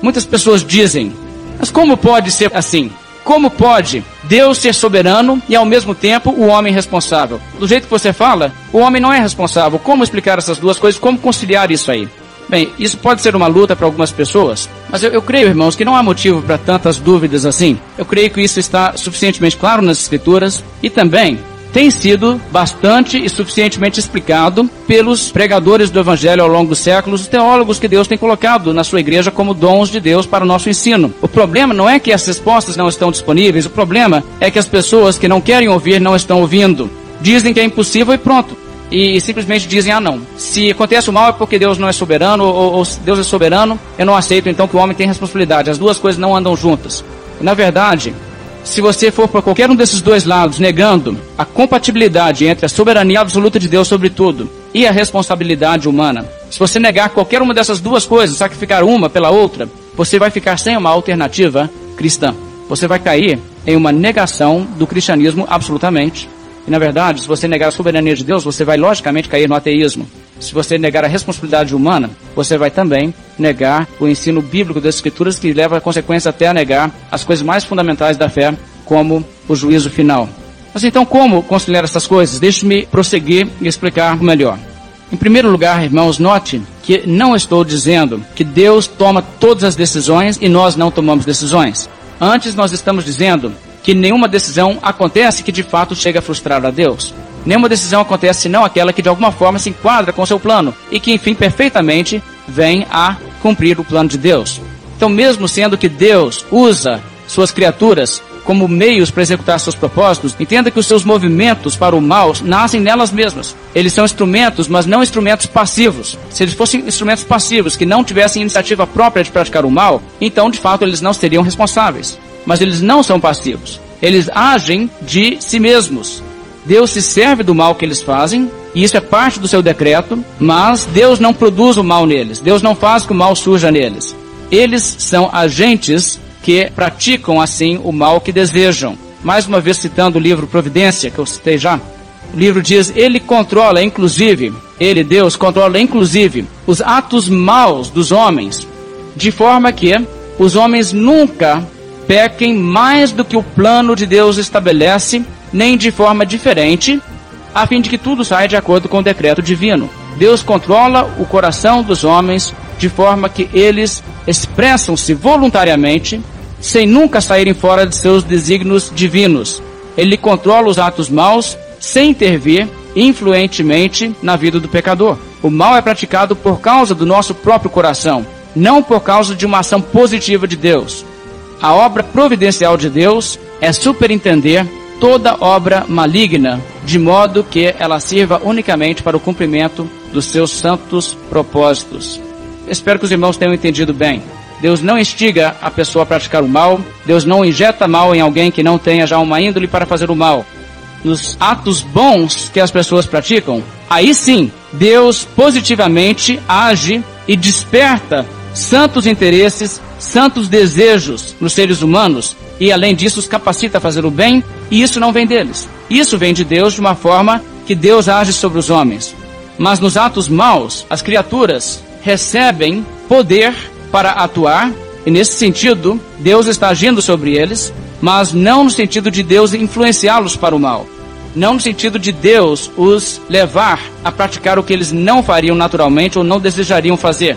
Muitas pessoas dizem, mas como pode ser assim? Como pode Deus ser soberano e ao mesmo tempo o homem responsável? Do jeito que você fala, o homem não é responsável. Como explicar essas duas coisas? Como conciliar isso aí? Bem, isso pode ser uma luta para algumas pessoas, mas eu, eu creio, irmãos, que não há motivo para tantas dúvidas assim. Eu creio que isso está suficientemente claro nas Escrituras e também tem sido bastante e suficientemente explicado pelos pregadores do Evangelho ao longo dos séculos, os teólogos que Deus tem colocado na sua igreja como dons de Deus para o nosso ensino. O problema não é que as respostas não estão disponíveis, o problema é que as pessoas que não querem ouvir não estão ouvindo. Dizem que é impossível e pronto. E simplesmente dizem, ah não, se acontece o mal é porque Deus não é soberano, ou, ou Deus é soberano, eu não aceito então que o homem tem responsabilidade. As duas coisas não andam juntas. Na verdade, se você for para qualquer um desses dois lados, negando a compatibilidade entre a soberania absoluta de Deus sobre tudo e a responsabilidade humana, se você negar qualquer uma dessas duas coisas, sacrificar uma pela outra, você vai ficar sem uma alternativa cristã. Você vai cair em uma negação do cristianismo absolutamente. E na verdade, se você negar a soberania de Deus, você vai logicamente cair no ateísmo. Se você negar a responsabilidade humana, você vai também negar o ensino bíblico das Escrituras, que leva a consequência até a negar as coisas mais fundamentais da fé, como o juízo final. Mas então, como conciliar essas coisas? Deixe-me prosseguir e explicar melhor. Em primeiro lugar, irmãos, note que não estou dizendo que Deus toma todas as decisões e nós não tomamos decisões. Antes, nós estamos dizendo que nenhuma decisão acontece que de fato chega a frustrar a Deus. Nenhuma decisão acontece senão aquela que de alguma forma se enquadra com seu plano e que, enfim, perfeitamente vem a cumprir o plano de Deus. Então, mesmo sendo que Deus usa suas criaturas como meios para executar seus propósitos, entenda que os seus movimentos para o mal nascem nelas mesmas. Eles são instrumentos, mas não instrumentos passivos. Se eles fossem instrumentos passivos que não tivessem iniciativa própria de praticar o mal, então de fato eles não seriam responsáveis. Mas eles não são passivos. Eles agem de si mesmos. Deus se serve do mal que eles fazem, e isso é parte do seu decreto, mas Deus não produz o mal neles. Deus não faz que o mal surja neles. Eles são agentes que praticam assim o mal que desejam. Mais uma vez citando o livro Providência, que eu citei já, o livro diz: Ele controla, inclusive, Ele, Deus, controla, inclusive, os atos maus dos homens, de forma que os homens nunca pequem mais do que o plano de Deus estabelece nem de forma diferente, a fim de que tudo saia de acordo com o decreto divino. Deus controla o coração dos homens de forma que eles expressam-se voluntariamente, sem nunca saírem fora de seus desígnios divinos. Ele controla os atos maus sem intervir influentemente na vida do pecador. O mal é praticado por causa do nosso próprio coração, não por causa de uma ação positiva de Deus. A obra providencial de Deus é superintender toda obra maligna, de modo que ela sirva unicamente para o cumprimento dos seus santos propósitos. Espero que os irmãos tenham entendido bem. Deus não instiga a pessoa a praticar o mal, Deus não injeta mal em alguém que não tenha já uma índole para fazer o mal. nos atos bons que as pessoas praticam, aí sim, Deus positivamente age e desperta santos interesses, santos desejos nos seres humanos e além disso os capacita a fazer o bem, e isso não vem deles. Isso vem de Deus de uma forma que Deus age sobre os homens. Mas nos atos maus, as criaturas recebem poder para atuar, e nesse sentido, Deus está agindo sobre eles, mas não no sentido de Deus influenciá-los para o mal. Não no sentido de Deus os levar a praticar o que eles não fariam naturalmente ou não desejariam fazer.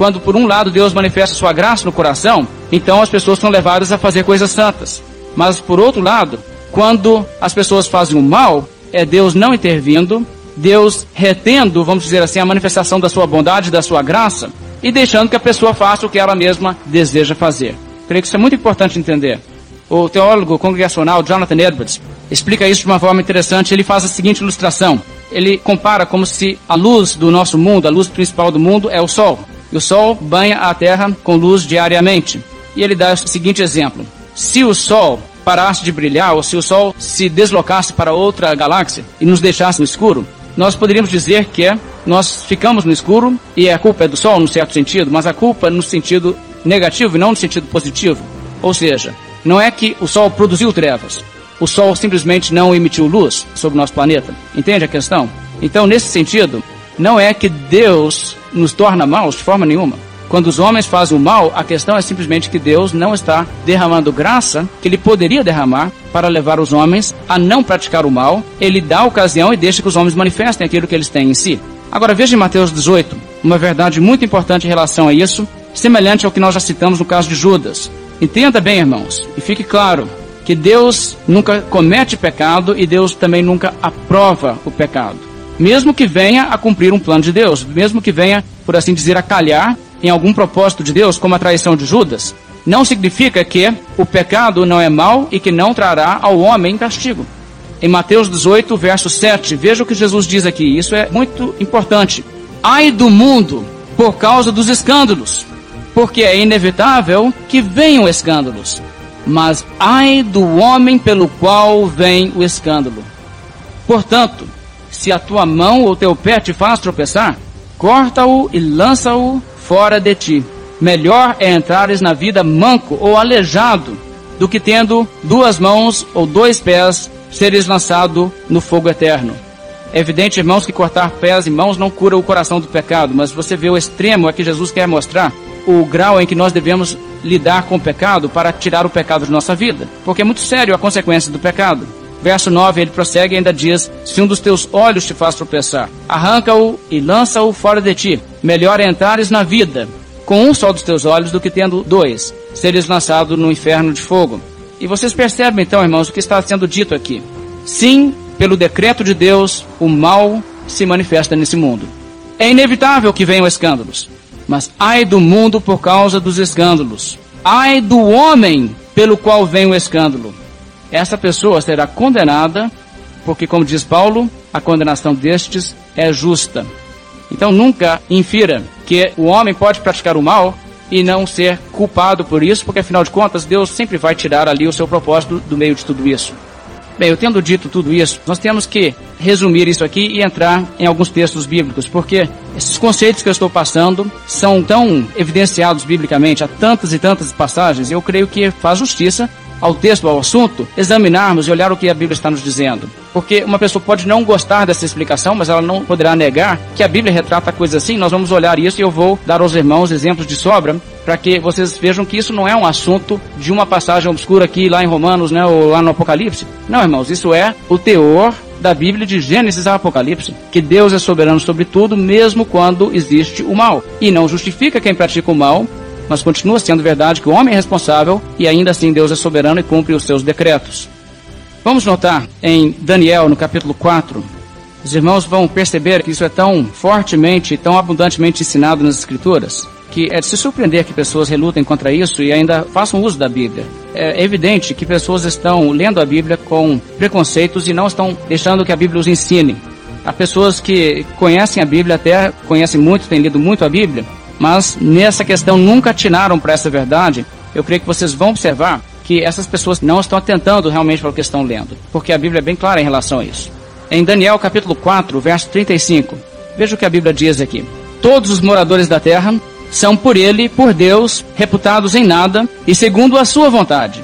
Quando por um lado Deus manifesta sua graça no coração, então as pessoas são levadas a fazer coisas santas. Mas por outro lado, quando as pessoas fazem o mal, é Deus não intervindo, Deus retendo, vamos dizer assim, a manifestação da sua bondade, da sua graça, e deixando que a pessoa faça o que ela mesma deseja fazer. Creio que isso é muito importante entender. O teólogo congregacional Jonathan Edwards explica isso de uma forma interessante. Ele faz a seguinte ilustração. Ele compara como se a luz do nosso mundo, a luz principal do mundo, é o Sol. E o Sol banha a Terra com luz diariamente. E ele dá o seguinte exemplo. Se o Sol parasse de brilhar, ou se o Sol se deslocasse para outra galáxia e nos deixasse no escuro, nós poderíamos dizer que nós ficamos no escuro e a culpa é do Sol, no certo sentido, mas a culpa no sentido negativo e não no sentido positivo. Ou seja, não é que o Sol produziu trevas, o Sol simplesmente não emitiu luz sobre o nosso planeta. Entende a questão? Então, nesse sentido, não é que Deus nos torna maus de forma nenhuma. Quando os homens fazem o mal, a questão é simplesmente que Deus não está derramando graça que ele poderia derramar para levar os homens a não praticar o mal. Ele dá a ocasião e deixa que os homens manifestem aquilo que eles têm em si. Agora veja em Mateus 18, uma verdade muito importante em relação a isso, semelhante ao que nós já citamos no caso de Judas. Entenda bem, irmãos, e fique claro que Deus nunca comete pecado e Deus também nunca aprova o pecado. Mesmo que venha a cumprir um plano de Deus, mesmo que venha, por assim dizer, a calhar em algum propósito de Deus, como a traição de Judas, não significa que o pecado não é mau e que não trará ao homem castigo. Em Mateus 18, verso 7, veja o que Jesus diz aqui, isso é muito importante. Ai do mundo por causa dos escândalos, porque é inevitável que venham escândalos. Mas ai do homem pelo qual vem o escândalo. Portanto, se a tua mão ou teu pé te faz tropeçar, corta-o e lança-o fora de ti. Melhor é entrares na vida manco ou aleijado do que tendo duas mãos ou dois pés seres lançado no fogo eterno. É evidente, irmãos, que cortar pés e mãos não cura o coração do pecado, mas você vê o extremo a que Jesus quer mostrar, o grau em que nós devemos lidar com o pecado para tirar o pecado de nossa vida. Porque é muito sério a consequência do pecado. Verso 9, ele prossegue e ainda diz: Se um dos teus olhos te faz tropeçar, arranca-o e lança-o fora de ti. Melhor é entrares na vida com um só dos teus olhos do que tendo dois, seres lançado no inferno de fogo. E vocês percebem então, irmãos, o que está sendo dito aqui. Sim, pelo decreto de Deus, o mal se manifesta nesse mundo. É inevitável que venham escândalos, mas ai do mundo por causa dos escândalos. Ai do homem pelo qual vem o escândalo. Essa pessoa será condenada, porque, como diz Paulo, a condenação destes é justa. Então nunca infira que o homem pode praticar o mal e não ser culpado por isso, porque afinal de contas Deus sempre vai tirar ali o seu propósito do meio de tudo isso. Bem, eu tendo dito tudo isso, nós temos que resumir isso aqui e entrar em alguns textos bíblicos, porque esses conceitos que eu estou passando são tão evidenciados biblicamente, há tantas e tantas passagens, eu creio que faz justiça ao texto, ao assunto, examinarmos e olhar o que a Bíblia está nos dizendo. Porque uma pessoa pode não gostar dessa explicação, mas ela não poderá negar que a Bíblia retrata a coisa assim. Nós vamos olhar isso e eu vou dar aos irmãos exemplos de sobra para que vocês vejam que isso não é um assunto de uma passagem obscura aqui lá em Romanos, né, ou lá no Apocalipse. Não, irmãos, isso é o teor da Bíblia de Gênesis a Apocalipse, que Deus é soberano sobre tudo, mesmo quando existe o mal. E não justifica quem pratica o mal, mas continua sendo verdade que o homem é responsável e ainda assim Deus é soberano e cumpre os seus decretos. Vamos notar em Daniel, no capítulo 4, os irmãos vão perceber que isso é tão fortemente, tão abundantemente ensinado nas Escrituras, que é de se surpreender que pessoas relutem contra isso e ainda façam uso da Bíblia. É evidente que pessoas estão lendo a Bíblia com preconceitos e não estão deixando que a Bíblia os ensine. Há pessoas que conhecem a Bíblia, até conhecem muito, têm lido muito a Bíblia, mas nessa questão nunca atinaram para essa verdade, eu creio que vocês vão observar que essas pessoas não estão atentando realmente para o que estão lendo, porque a Bíblia é bem clara em relação a isso. Em Daniel capítulo 4, verso 35, veja o que a Bíblia diz aqui. Todos os moradores da terra são por ele, por Deus, reputados em nada e segundo a sua vontade.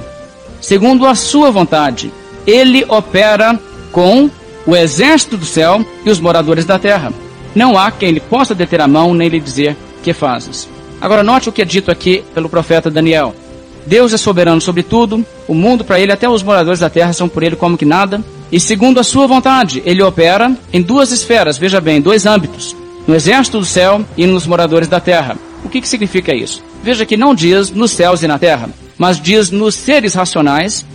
Segundo a sua vontade, ele opera com o exército do céu e os moradores da terra. Não há quem lhe possa deter a mão nem lhe dizer que fazes. Agora note o que é dito aqui pelo profeta Daniel. Deus é soberano sobre tudo, o mundo para ele, até os moradores da terra são por ele como que nada, e segundo a sua vontade, ele opera em duas esferas, veja bem, dois âmbitos, no exército do céu e nos moradores da terra. O que, que significa isso? Veja que não diz nos céus e na terra, mas diz nos seres racionais,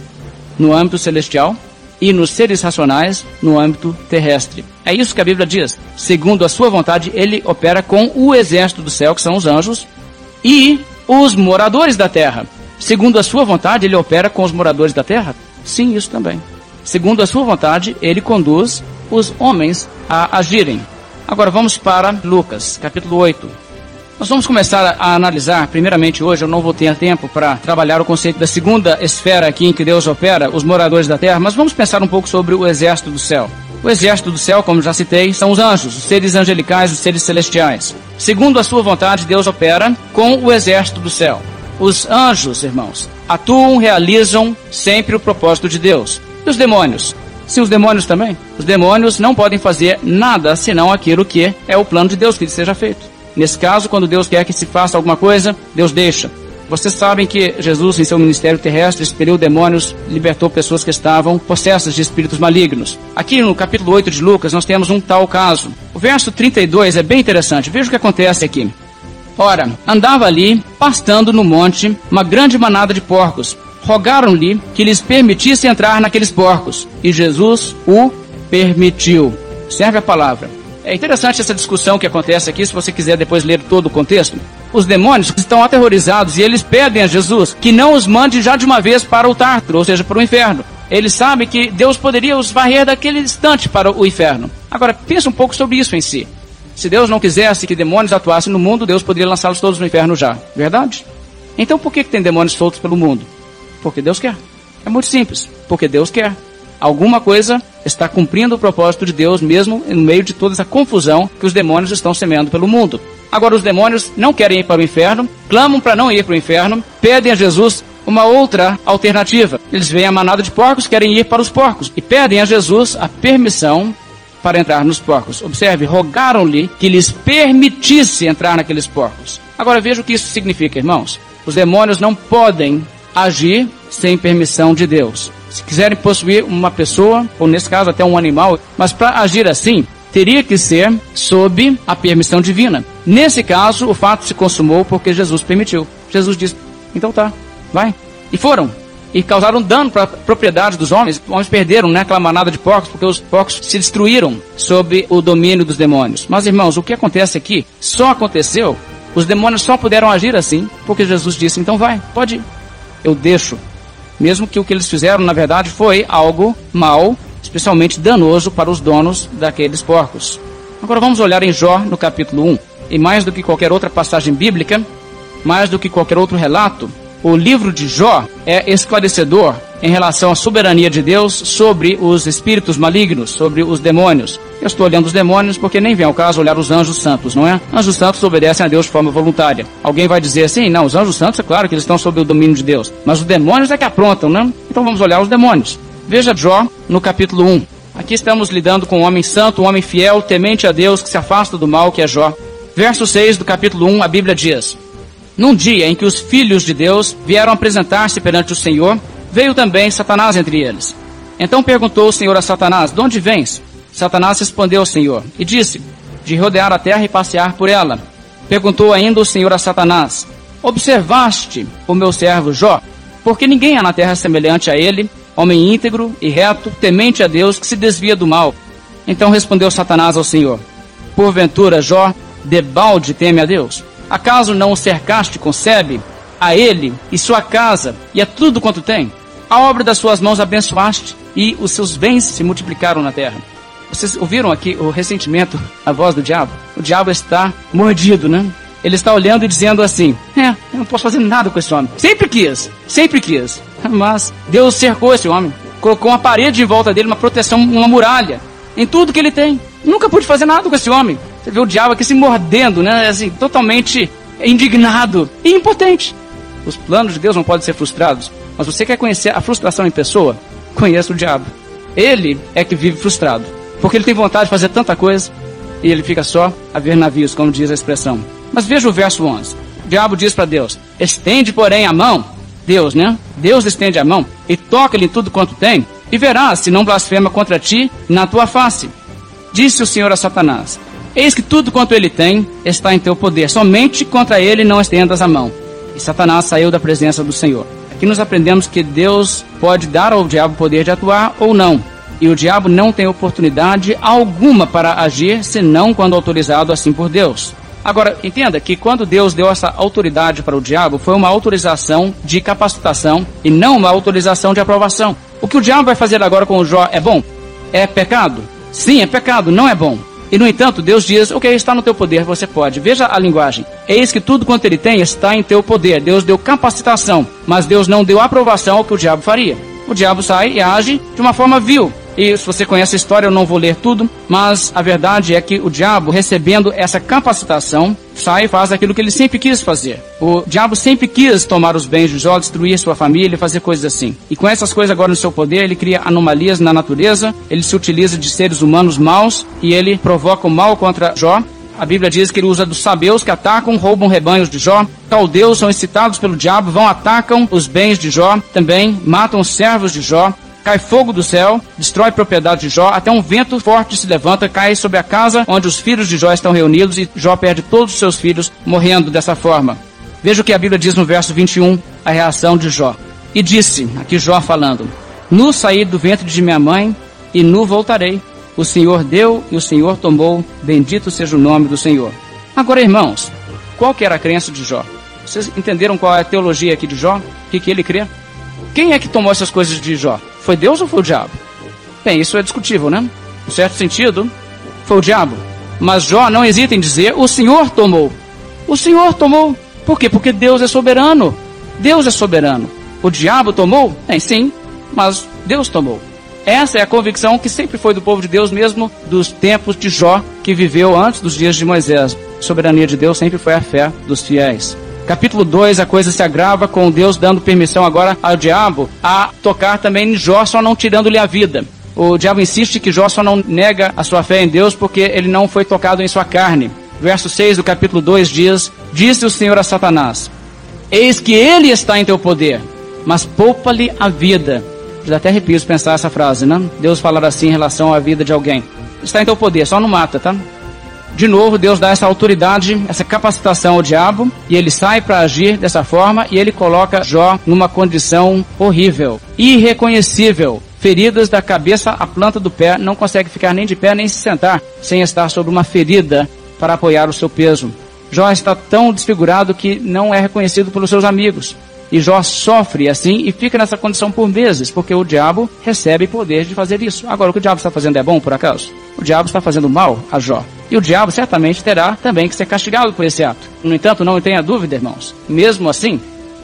no âmbito celestial, e nos seres racionais no âmbito terrestre. É isso que a Bíblia diz. Segundo a sua vontade, ele opera com o exército do céu, que são os anjos, e os moradores da terra. Segundo a sua vontade, ele opera com os moradores da terra? Sim, isso também. Segundo a sua vontade, ele conduz os homens a agirem. Agora vamos para Lucas, capítulo 8. Nós vamos começar a analisar, primeiramente hoje, eu não vou ter tempo para trabalhar o conceito da segunda esfera aqui em que Deus opera, os moradores da terra, mas vamos pensar um pouco sobre o exército do céu. O exército do céu, como já citei, são os anjos, os seres angelicais, os seres celestiais. Segundo a sua vontade, Deus opera com o exército do céu. Os anjos, irmãos, atuam, realizam sempre o propósito de Deus. E os demônios? Sim, os demônios também. Os demônios não podem fazer nada senão aquilo que é o plano de Deus que seja feito. Nesse caso, quando Deus quer que se faça alguma coisa, Deus deixa. Vocês sabem que Jesus, em seu ministério terrestre, expeliu demônios, libertou pessoas que estavam possessas de espíritos malignos. Aqui no capítulo 8 de Lucas, nós temos um tal caso. O verso 32 é bem interessante. Veja o que acontece aqui. Ora, andava ali, pastando no monte, uma grande manada de porcos. Rogaram-lhe que lhes permitisse entrar naqueles porcos, e Jesus o permitiu. Serve a palavra. É interessante essa discussão que acontece aqui, se você quiser depois ler todo o contexto. Os demônios estão aterrorizados e eles pedem a Jesus que não os mande já de uma vez para o Tártaro, ou seja, para o inferno. Eles sabem que Deus poderia os varrer daquele instante para o inferno. Agora, pensa um pouco sobre isso em si. Se Deus não quisesse que demônios atuassem no mundo, Deus poderia lançá-los todos no inferno já. Verdade? Então por que, que tem demônios soltos pelo mundo? Porque Deus quer. É muito simples. Porque Deus quer. Alguma coisa está cumprindo o propósito de Deus mesmo no meio de toda essa confusão que os demônios estão semeando pelo mundo. Agora os demônios não querem ir para o inferno, clamam para não ir para o inferno, pedem a Jesus uma outra alternativa. Eles veem a manada de porcos, querem ir para os porcos e pedem a Jesus a permissão para entrar nos porcos. Observe, rogaram-lhe que lhes permitisse entrar naqueles porcos. Agora veja o que isso significa, irmãos. Os demônios não podem agir sem permissão de Deus. Se quiserem possuir uma pessoa, ou nesse caso até um animal, mas para agir assim, teria que ser sob a permissão divina. Nesse caso, o fato se consumou porque Jesus permitiu. Jesus disse: então tá, vai. E foram e causaram dano para a propriedade dos homens. Os homens perderam né, aquela manada de porcos porque os porcos se destruíram sob o domínio dos demônios. Mas irmãos, o que acontece aqui só aconteceu, os demônios só puderam agir assim porque Jesus disse: então vai, pode ir. Eu deixo. Mesmo que o que eles fizeram, na verdade, foi algo mal, especialmente danoso para os donos daqueles porcos. Agora vamos olhar em Jó, no capítulo 1. E mais do que qualquer outra passagem bíblica, mais do que qualquer outro relato, o livro de Jó é esclarecedor em relação à soberania de Deus sobre os espíritos malignos, sobre os demônios. Eu estou olhando os demônios porque nem vem ao caso olhar os anjos santos, não é? Anjos santos obedecem a Deus de forma voluntária. Alguém vai dizer assim, não, os anjos santos, é claro que eles estão sob o domínio de Deus. Mas os demônios é que aprontam, né? Então vamos olhar os demônios. Veja Jó no capítulo 1. Aqui estamos lidando com um homem santo, um homem fiel, temente a Deus, que se afasta do mal, que é Jó. Verso 6 do capítulo 1, a Bíblia diz: Num dia em que os filhos de Deus vieram apresentar-se perante o Senhor, veio também Satanás entre eles. Então perguntou o Senhor a Satanás: De onde vens? Satanás respondeu ao Senhor e disse: De rodear a terra e passear por ela. Perguntou ainda o Senhor a Satanás: Observaste o meu servo Jó? Porque ninguém há na terra semelhante a ele, homem íntegro e reto, temente a Deus, que se desvia do mal. Então respondeu Satanás ao Senhor: Porventura Jó debalde teme a Deus? Acaso não o cercaste com sebe, a ele e sua casa e a tudo quanto tem? A obra das suas mãos abençoaste e os seus bens se multiplicaram na terra. Vocês ouviram aqui o ressentimento, a voz do diabo? O diabo está mordido, né? Ele está olhando e dizendo assim: É, eu não posso fazer nada com esse homem. Sempre quis, sempre quis. Mas Deus cercou esse homem, colocou uma parede em volta dele, uma proteção, uma muralha, em tudo que ele tem. Nunca pude fazer nada com esse homem. Você vê o diabo aqui se mordendo, né? Assim, totalmente indignado e impotente. Os planos de Deus não podem ser frustrados. Mas você quer conhecer a frustração em pessoa? Conheça o diabo. Ele é que vive frustrado. Porque ele tem vontade de fazer tanta coisa e ele fica só a ver navios, como diz a expressão. Mas veja o verso 11. O diabo diz para Deus: Estende, porém, a mão. Deus, né? Deus estende a mão e toca-lhe em tudo quanto tem, e verás se não blasfema contra ti na tua face. Disse o Senhor a Satanás: Eis que tudo quanto ele tem está em teu poder, somente contra ele não estendas a mão. E Satanás saiu da presença do Senhor. Aqui nós aprendemos que Deus pode dar ao diabo o poder de atuar ou não. E o diabo não tem oportunidade alguma para agir senão quando autorizado assim por Deus. Agora, entenda que quando Deus deu essa autoridade para o diabo, foi uma autorização de capacitação e não uma autorização de aprovação. O que o diabo vai fazer agora com o Jó é bom? É pecado? Sim, é pecado, não é bom. E no entanto, Deus diz: Ok, está no teu poder, você pode. Veja a linguagem. Eis que tudo quanto ele tem está em teu poder. Deus deu capacitação, mas Deus não deu aprovação ao que o diabo faria. O diabo sai e age de uma forma vil. E se você conhece a história, eu não vou ler tudo, mas a verdade é que o diabo, recebendo essa capacitação, sai e faz aquilo que ele sempre quis fazer. O diabo sempre quis tomar os bens de Jó, destruir sua família, fazer coisas assim. E com essas coisas agora no seu poder, ele cria anomalias na natureza, ele se utiliza de seres humanos maus e ele provoca o mal contra Jó. A Bíblia diz que ele usa dos sabeus que atacam, roubam rebanhos de Jó. Caldeus são excitados pelo diabo, vão atacam os bens de Jó, também matam os servos de Jó cai fogo do céu, destrói propriedade de Jó, até um vento forte se levanta, cai sobre a casa onde os filhos de Jó estão reunidos e Jó perde todos os seus filhos, morrendo dessa forma. Veja o que a Bíblia diz no verso 21, a reação de Jó. E disse, aqui Jó falando: Nu saí do ventre de minha mãe e nu voltarei. O Senhor deu e o Senhor tomou, bendito seja o nome do Senhor. Agora, irmãos, qual que era a crença de Jó? Vocês entenderam qual é a teologia aqui de Jó? O que, que ele crê? Quem é que tomou essas coisas de Jó? Foi Deus ou foi o diabo? Bem, isso é discutível, né? Em certo sentido, foi o diabo. Mas Jó não hesita em dizer: o Senhor tomou. O Senhor tomou. Por quê? Porque Deus é soberano. Deus é soberano. O diabo tomou? Bem, sim, mas Deus tomou. Essa é a convicção que sempre foi do povo de Deus, mesmo dos tempos de Jó, que viveu antes dos dias de Moisés. A soberania de Deus sempre foi a fé dos fiéis. Capítulo 2, a coisa se agrava com Deus dando permissão agora ao diabo a tocar também em Jó, só não tirando-lhe a vida. O diabo insiste que Jó só não nega a sua fé em Deus porque ele não foi tocado em sua carne. Verso 6 do capítulo 2 diz: Disse o Senhor a Satanás: Eis que ele está em teu poder, mas poupa-lhe a vida. Já até arrepio pensar essa frase, né? Deus falar assim em relação à vida de alguém. Está em teu poder, só não mata, tá? De novo, Deus dá essa autoridade, essa capacitação ao diabo, e ele sai para agir dessa forma e ele coloca Jó numa condição horrível, irreconhecível. Feridas da cabeça à planta do pé, não consegue ficar nem de pé nem se sentar sem estar sobre uma ferida para apoiar o seu peso. Jó está tão desfigurado que não é reconhecido pelos seus amigos. E Jó sofre assim e fica nessa condição por meses, porque o diabo recebe poder de fazer isso. Agora, o que o diabo está fazendo é bom, por acaso? O diabo está fazendo mal a Jó. E o diabo certamente terá também que ser castigado por esse ato. No entanto, não tenha dúvida, irmãos. Mesmo assim,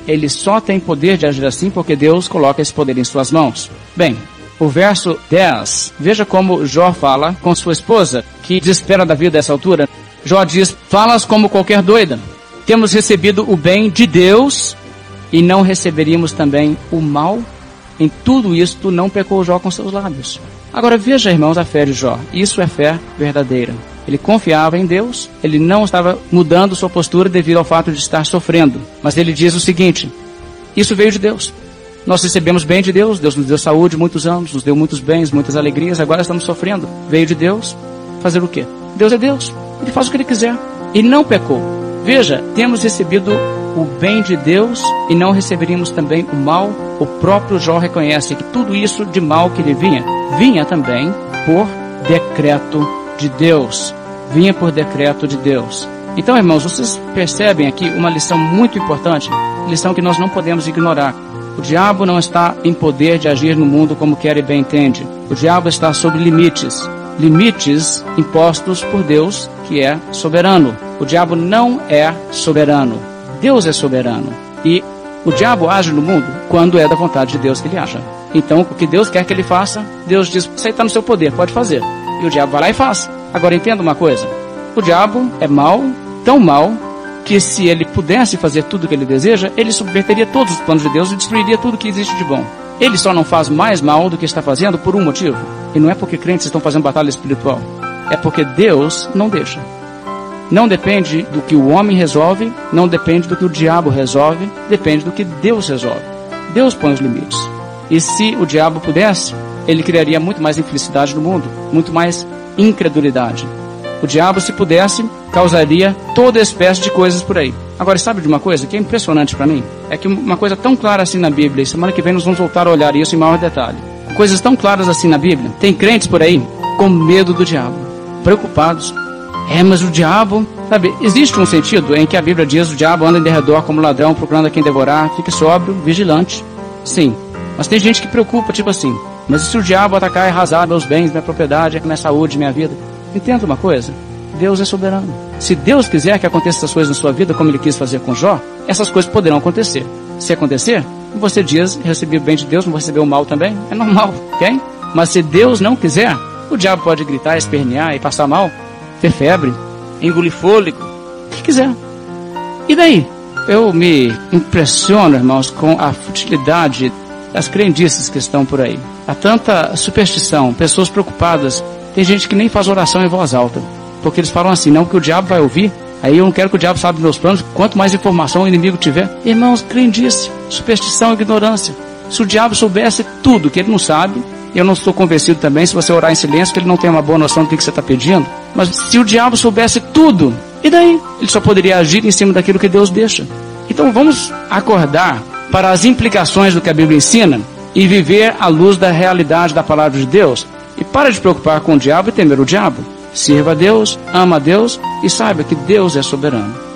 ele só tem poder de agir assim porque Deus coloca esse poder em suas mãos. Bem, o verso 10, veja como Jó fala com sua esposa, que desespera da vida dessa altura. Jó diz: Falas como qualquer doida. Temos recebido o bem de Deus e não receberíamos também o mal? Em tudo isto não pecou Jó com seus lábios. Agora veja, irmãos, a fé de Jó. Isso é fé verdadeira. Ele confiava em Deus, ele não estava mudando sua postura devido ao fato de estar sofrendo. Mas ele diz o seguinte: Isso veio de Deus. Nós recebemos bem de Deus, Deus nos deu saúde muitos anos, nos deu muitos bens, muitas alegrias, agora estamos sofrendo. Veio de Deus. Fazer o quê? Deus é Deus. Ele faz o que ele quiser. Ele não pecou. Veja, temos recebido o bem de Deus e não receberíamos também o mal. O próprio Jó reconhece que tudo isso de mal que lhe vinha, vinha também por decreto de Deus. Vinha por decreto de Deus. Então, irmãos, vocês percebem aqui uma lição muito importante, lição que nós não podemos ignorar. O diabo não está em poder de agir no mundo como quer e bem entende. O diabo está sob limites, limites impostos por Deus, que é soberano. O diabo não é soberano. Deus é soberano. E O diabo age no mundo quando é da vontade de Deus que ele acha. Então, o que Deus quer que ele faça, Deus diz: Isso aí está no seu poder, pode fazer. E o diabo vai lá e faz. Agora entenda uma coisa: o diabo é mau, tão mau, que se ele pudesse fazer tudo o que ele deseja, ele subverteria todos os planos de Deus e destruiria tudo que existe de bom. Ele só não faz mais mal do que está fazendo por um motivo. E não é porque crentes estão fazendo batalha espiritual. É porque Deus não deixa. Não depende do que o homem resolve, não depende do que o diabo resolve, depende do que Deus resolve. Deus põe os limites. E se o diabo pudesse, ele criaria muito mais infelicidade no mundo, muito mais incredulidade. O diabo, se pudesse, causaria toda espécie de coisas por aí. Agora, sabe de uma coisa que é impressionante para mim? É que uma coisa tão clara assim na Bíblia, e semana que vem nós vamos voltar a olhar isso em maior detalhe. Coisas tão claras assim na Bíblia. Tem crentes por aí com medo do diabo, preocupados. É, mas o diabo, sabe, existe um sentido em que a Bíblia diz o diabo anda em derredor como ladrão procurando a quem devorar, fique sóbrio, vigilante. Sim, mas tem gente que preocupa, tipo assim, mas se o diabo atacar e arrasar meus bens, minha propriedade, minha saúde, minha vida? Entenda uma coisa, Deus é soberano. Se Deus quiser que aconteça essas coisas na sua vida, como ele quis fazer com Jó, essas coisas poderão acontecer. Se acontecer, você diz, recebi o bem de Deus, não vou receber o mal também? É normal, ok? Mas se Deus não quiser, o diabo pode gritar, espernear e passar mal, ter febre, engolir fôlego, o que quiser. E daí? Eu me impressiono, irmãos, com a futilidade das crendices que estão por aí. Há tanta superstição, pessoas preocupadas. Tem gente que nem faz oração em voz alta. Porque eles falam assim, não, que o diabo vai ouvir. Aí eu não quero que o diabo saiba meus planos. Quanto mais informação o inimigo tiver. Irmãos, crendice, superstição, ignorância. Se o diabo soubesse tudo que ele não sabe, eu não estou convencido também, se você orar em silêncio, que ele não tem uma boa noção do que, que você está pedindo. Mas se o diabo soubesse tudo, e daí? Ele só poderia agir em cima daquilo que Deus deixa. Então vamos acordar para as implicações do que a Bíblia ensina e viver à luz da realidade da palavra de Deus. E para de preocupar com o diabo e temer o diabo. Sirva a Deus, ama a Deus e saiba que Deus é soberano.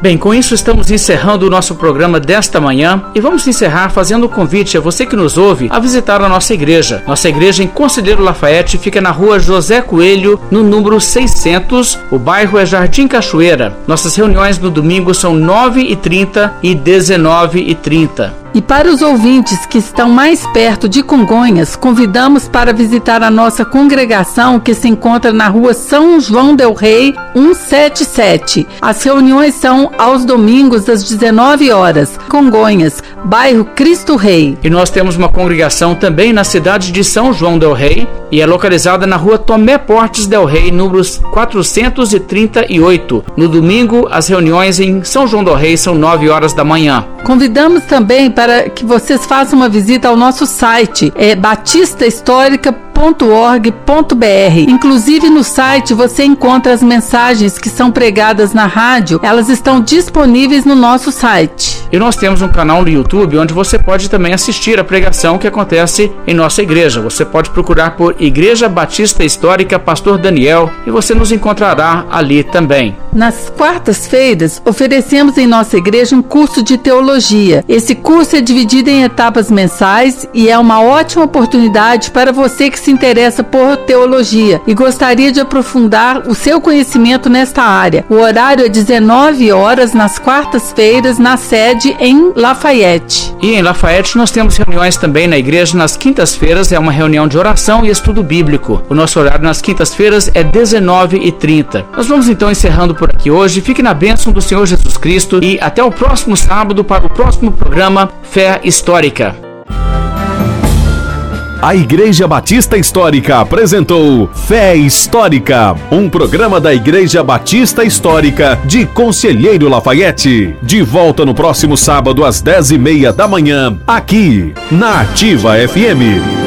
Bem, com isso estamos encerrando o nosso programa desta manhã e vamos encerrar fazendo um convite a você que nos ouve a visitar a nossa igreja. Nossa igreja em Conselheiro Lafayette fica na rua José Coelho, no número 600. O bairro é Jardim Cachoeira. Nossas reuniões no domingo são 9h30 e 19h30. E para os ouvintes que estão mais perto de Congonhas, convidamos para visitar a nossa congregação que se encontra na rua São João Del Rei, 177. As reuniões são aos domingos às 19 horas. Congonhas, bairro Cristo Rei. E nós temos uma congregação também na cidade de São João Del Rei e é localizada na rua Tomé Portes Del Rei, números 438. No domingo, as reuniões em São João Del Rei são 9 horas da manhã. Convidamos também para para que vocês façam uma visita ao nosso site, é batistahistórica.org.br. Inclusive no site você encontra as mensagens que são pregadas na rádio, elas estão disponíveis no nosso site. E nós temos um canal no YouTube onde você pode também assistir a pregação que acontece em nossa igreja. Você pode procurar por Igreja Batista Histórica Pastor Daniel e você nos encontrará ali também. Nas quartas-feiras, oferecemos em nossa igreja um curso de teologia. Esse curso é dividido em etapas mensais e é uma ótima oportunidade para você que se interessa por teologia e gostaria de aprofundar o seu conhecimento nesta área. O horário é 19 horas nas quartas-feiras na sede em Lafayette. E em Lafayette nós temos reuniões também na igreja nas quintas-feiras, é uma reunião de oração e estudo bíblico. O nosso horário nas quintas-feiras é 19h30. Nós vamos então encerrando por aqui hoje. Fique na bênção do Senhor Jesus Cristo e até o próximo sábado para o próximo programa Fé Histórica. A Igreja Batista Histórica apresentou Fé Histórica, um programa da Igreja Batista Histórica de Conselheiro Lafayette. De volta no próximo sábado às dez e meia da manhã, aqui na Ativa FM.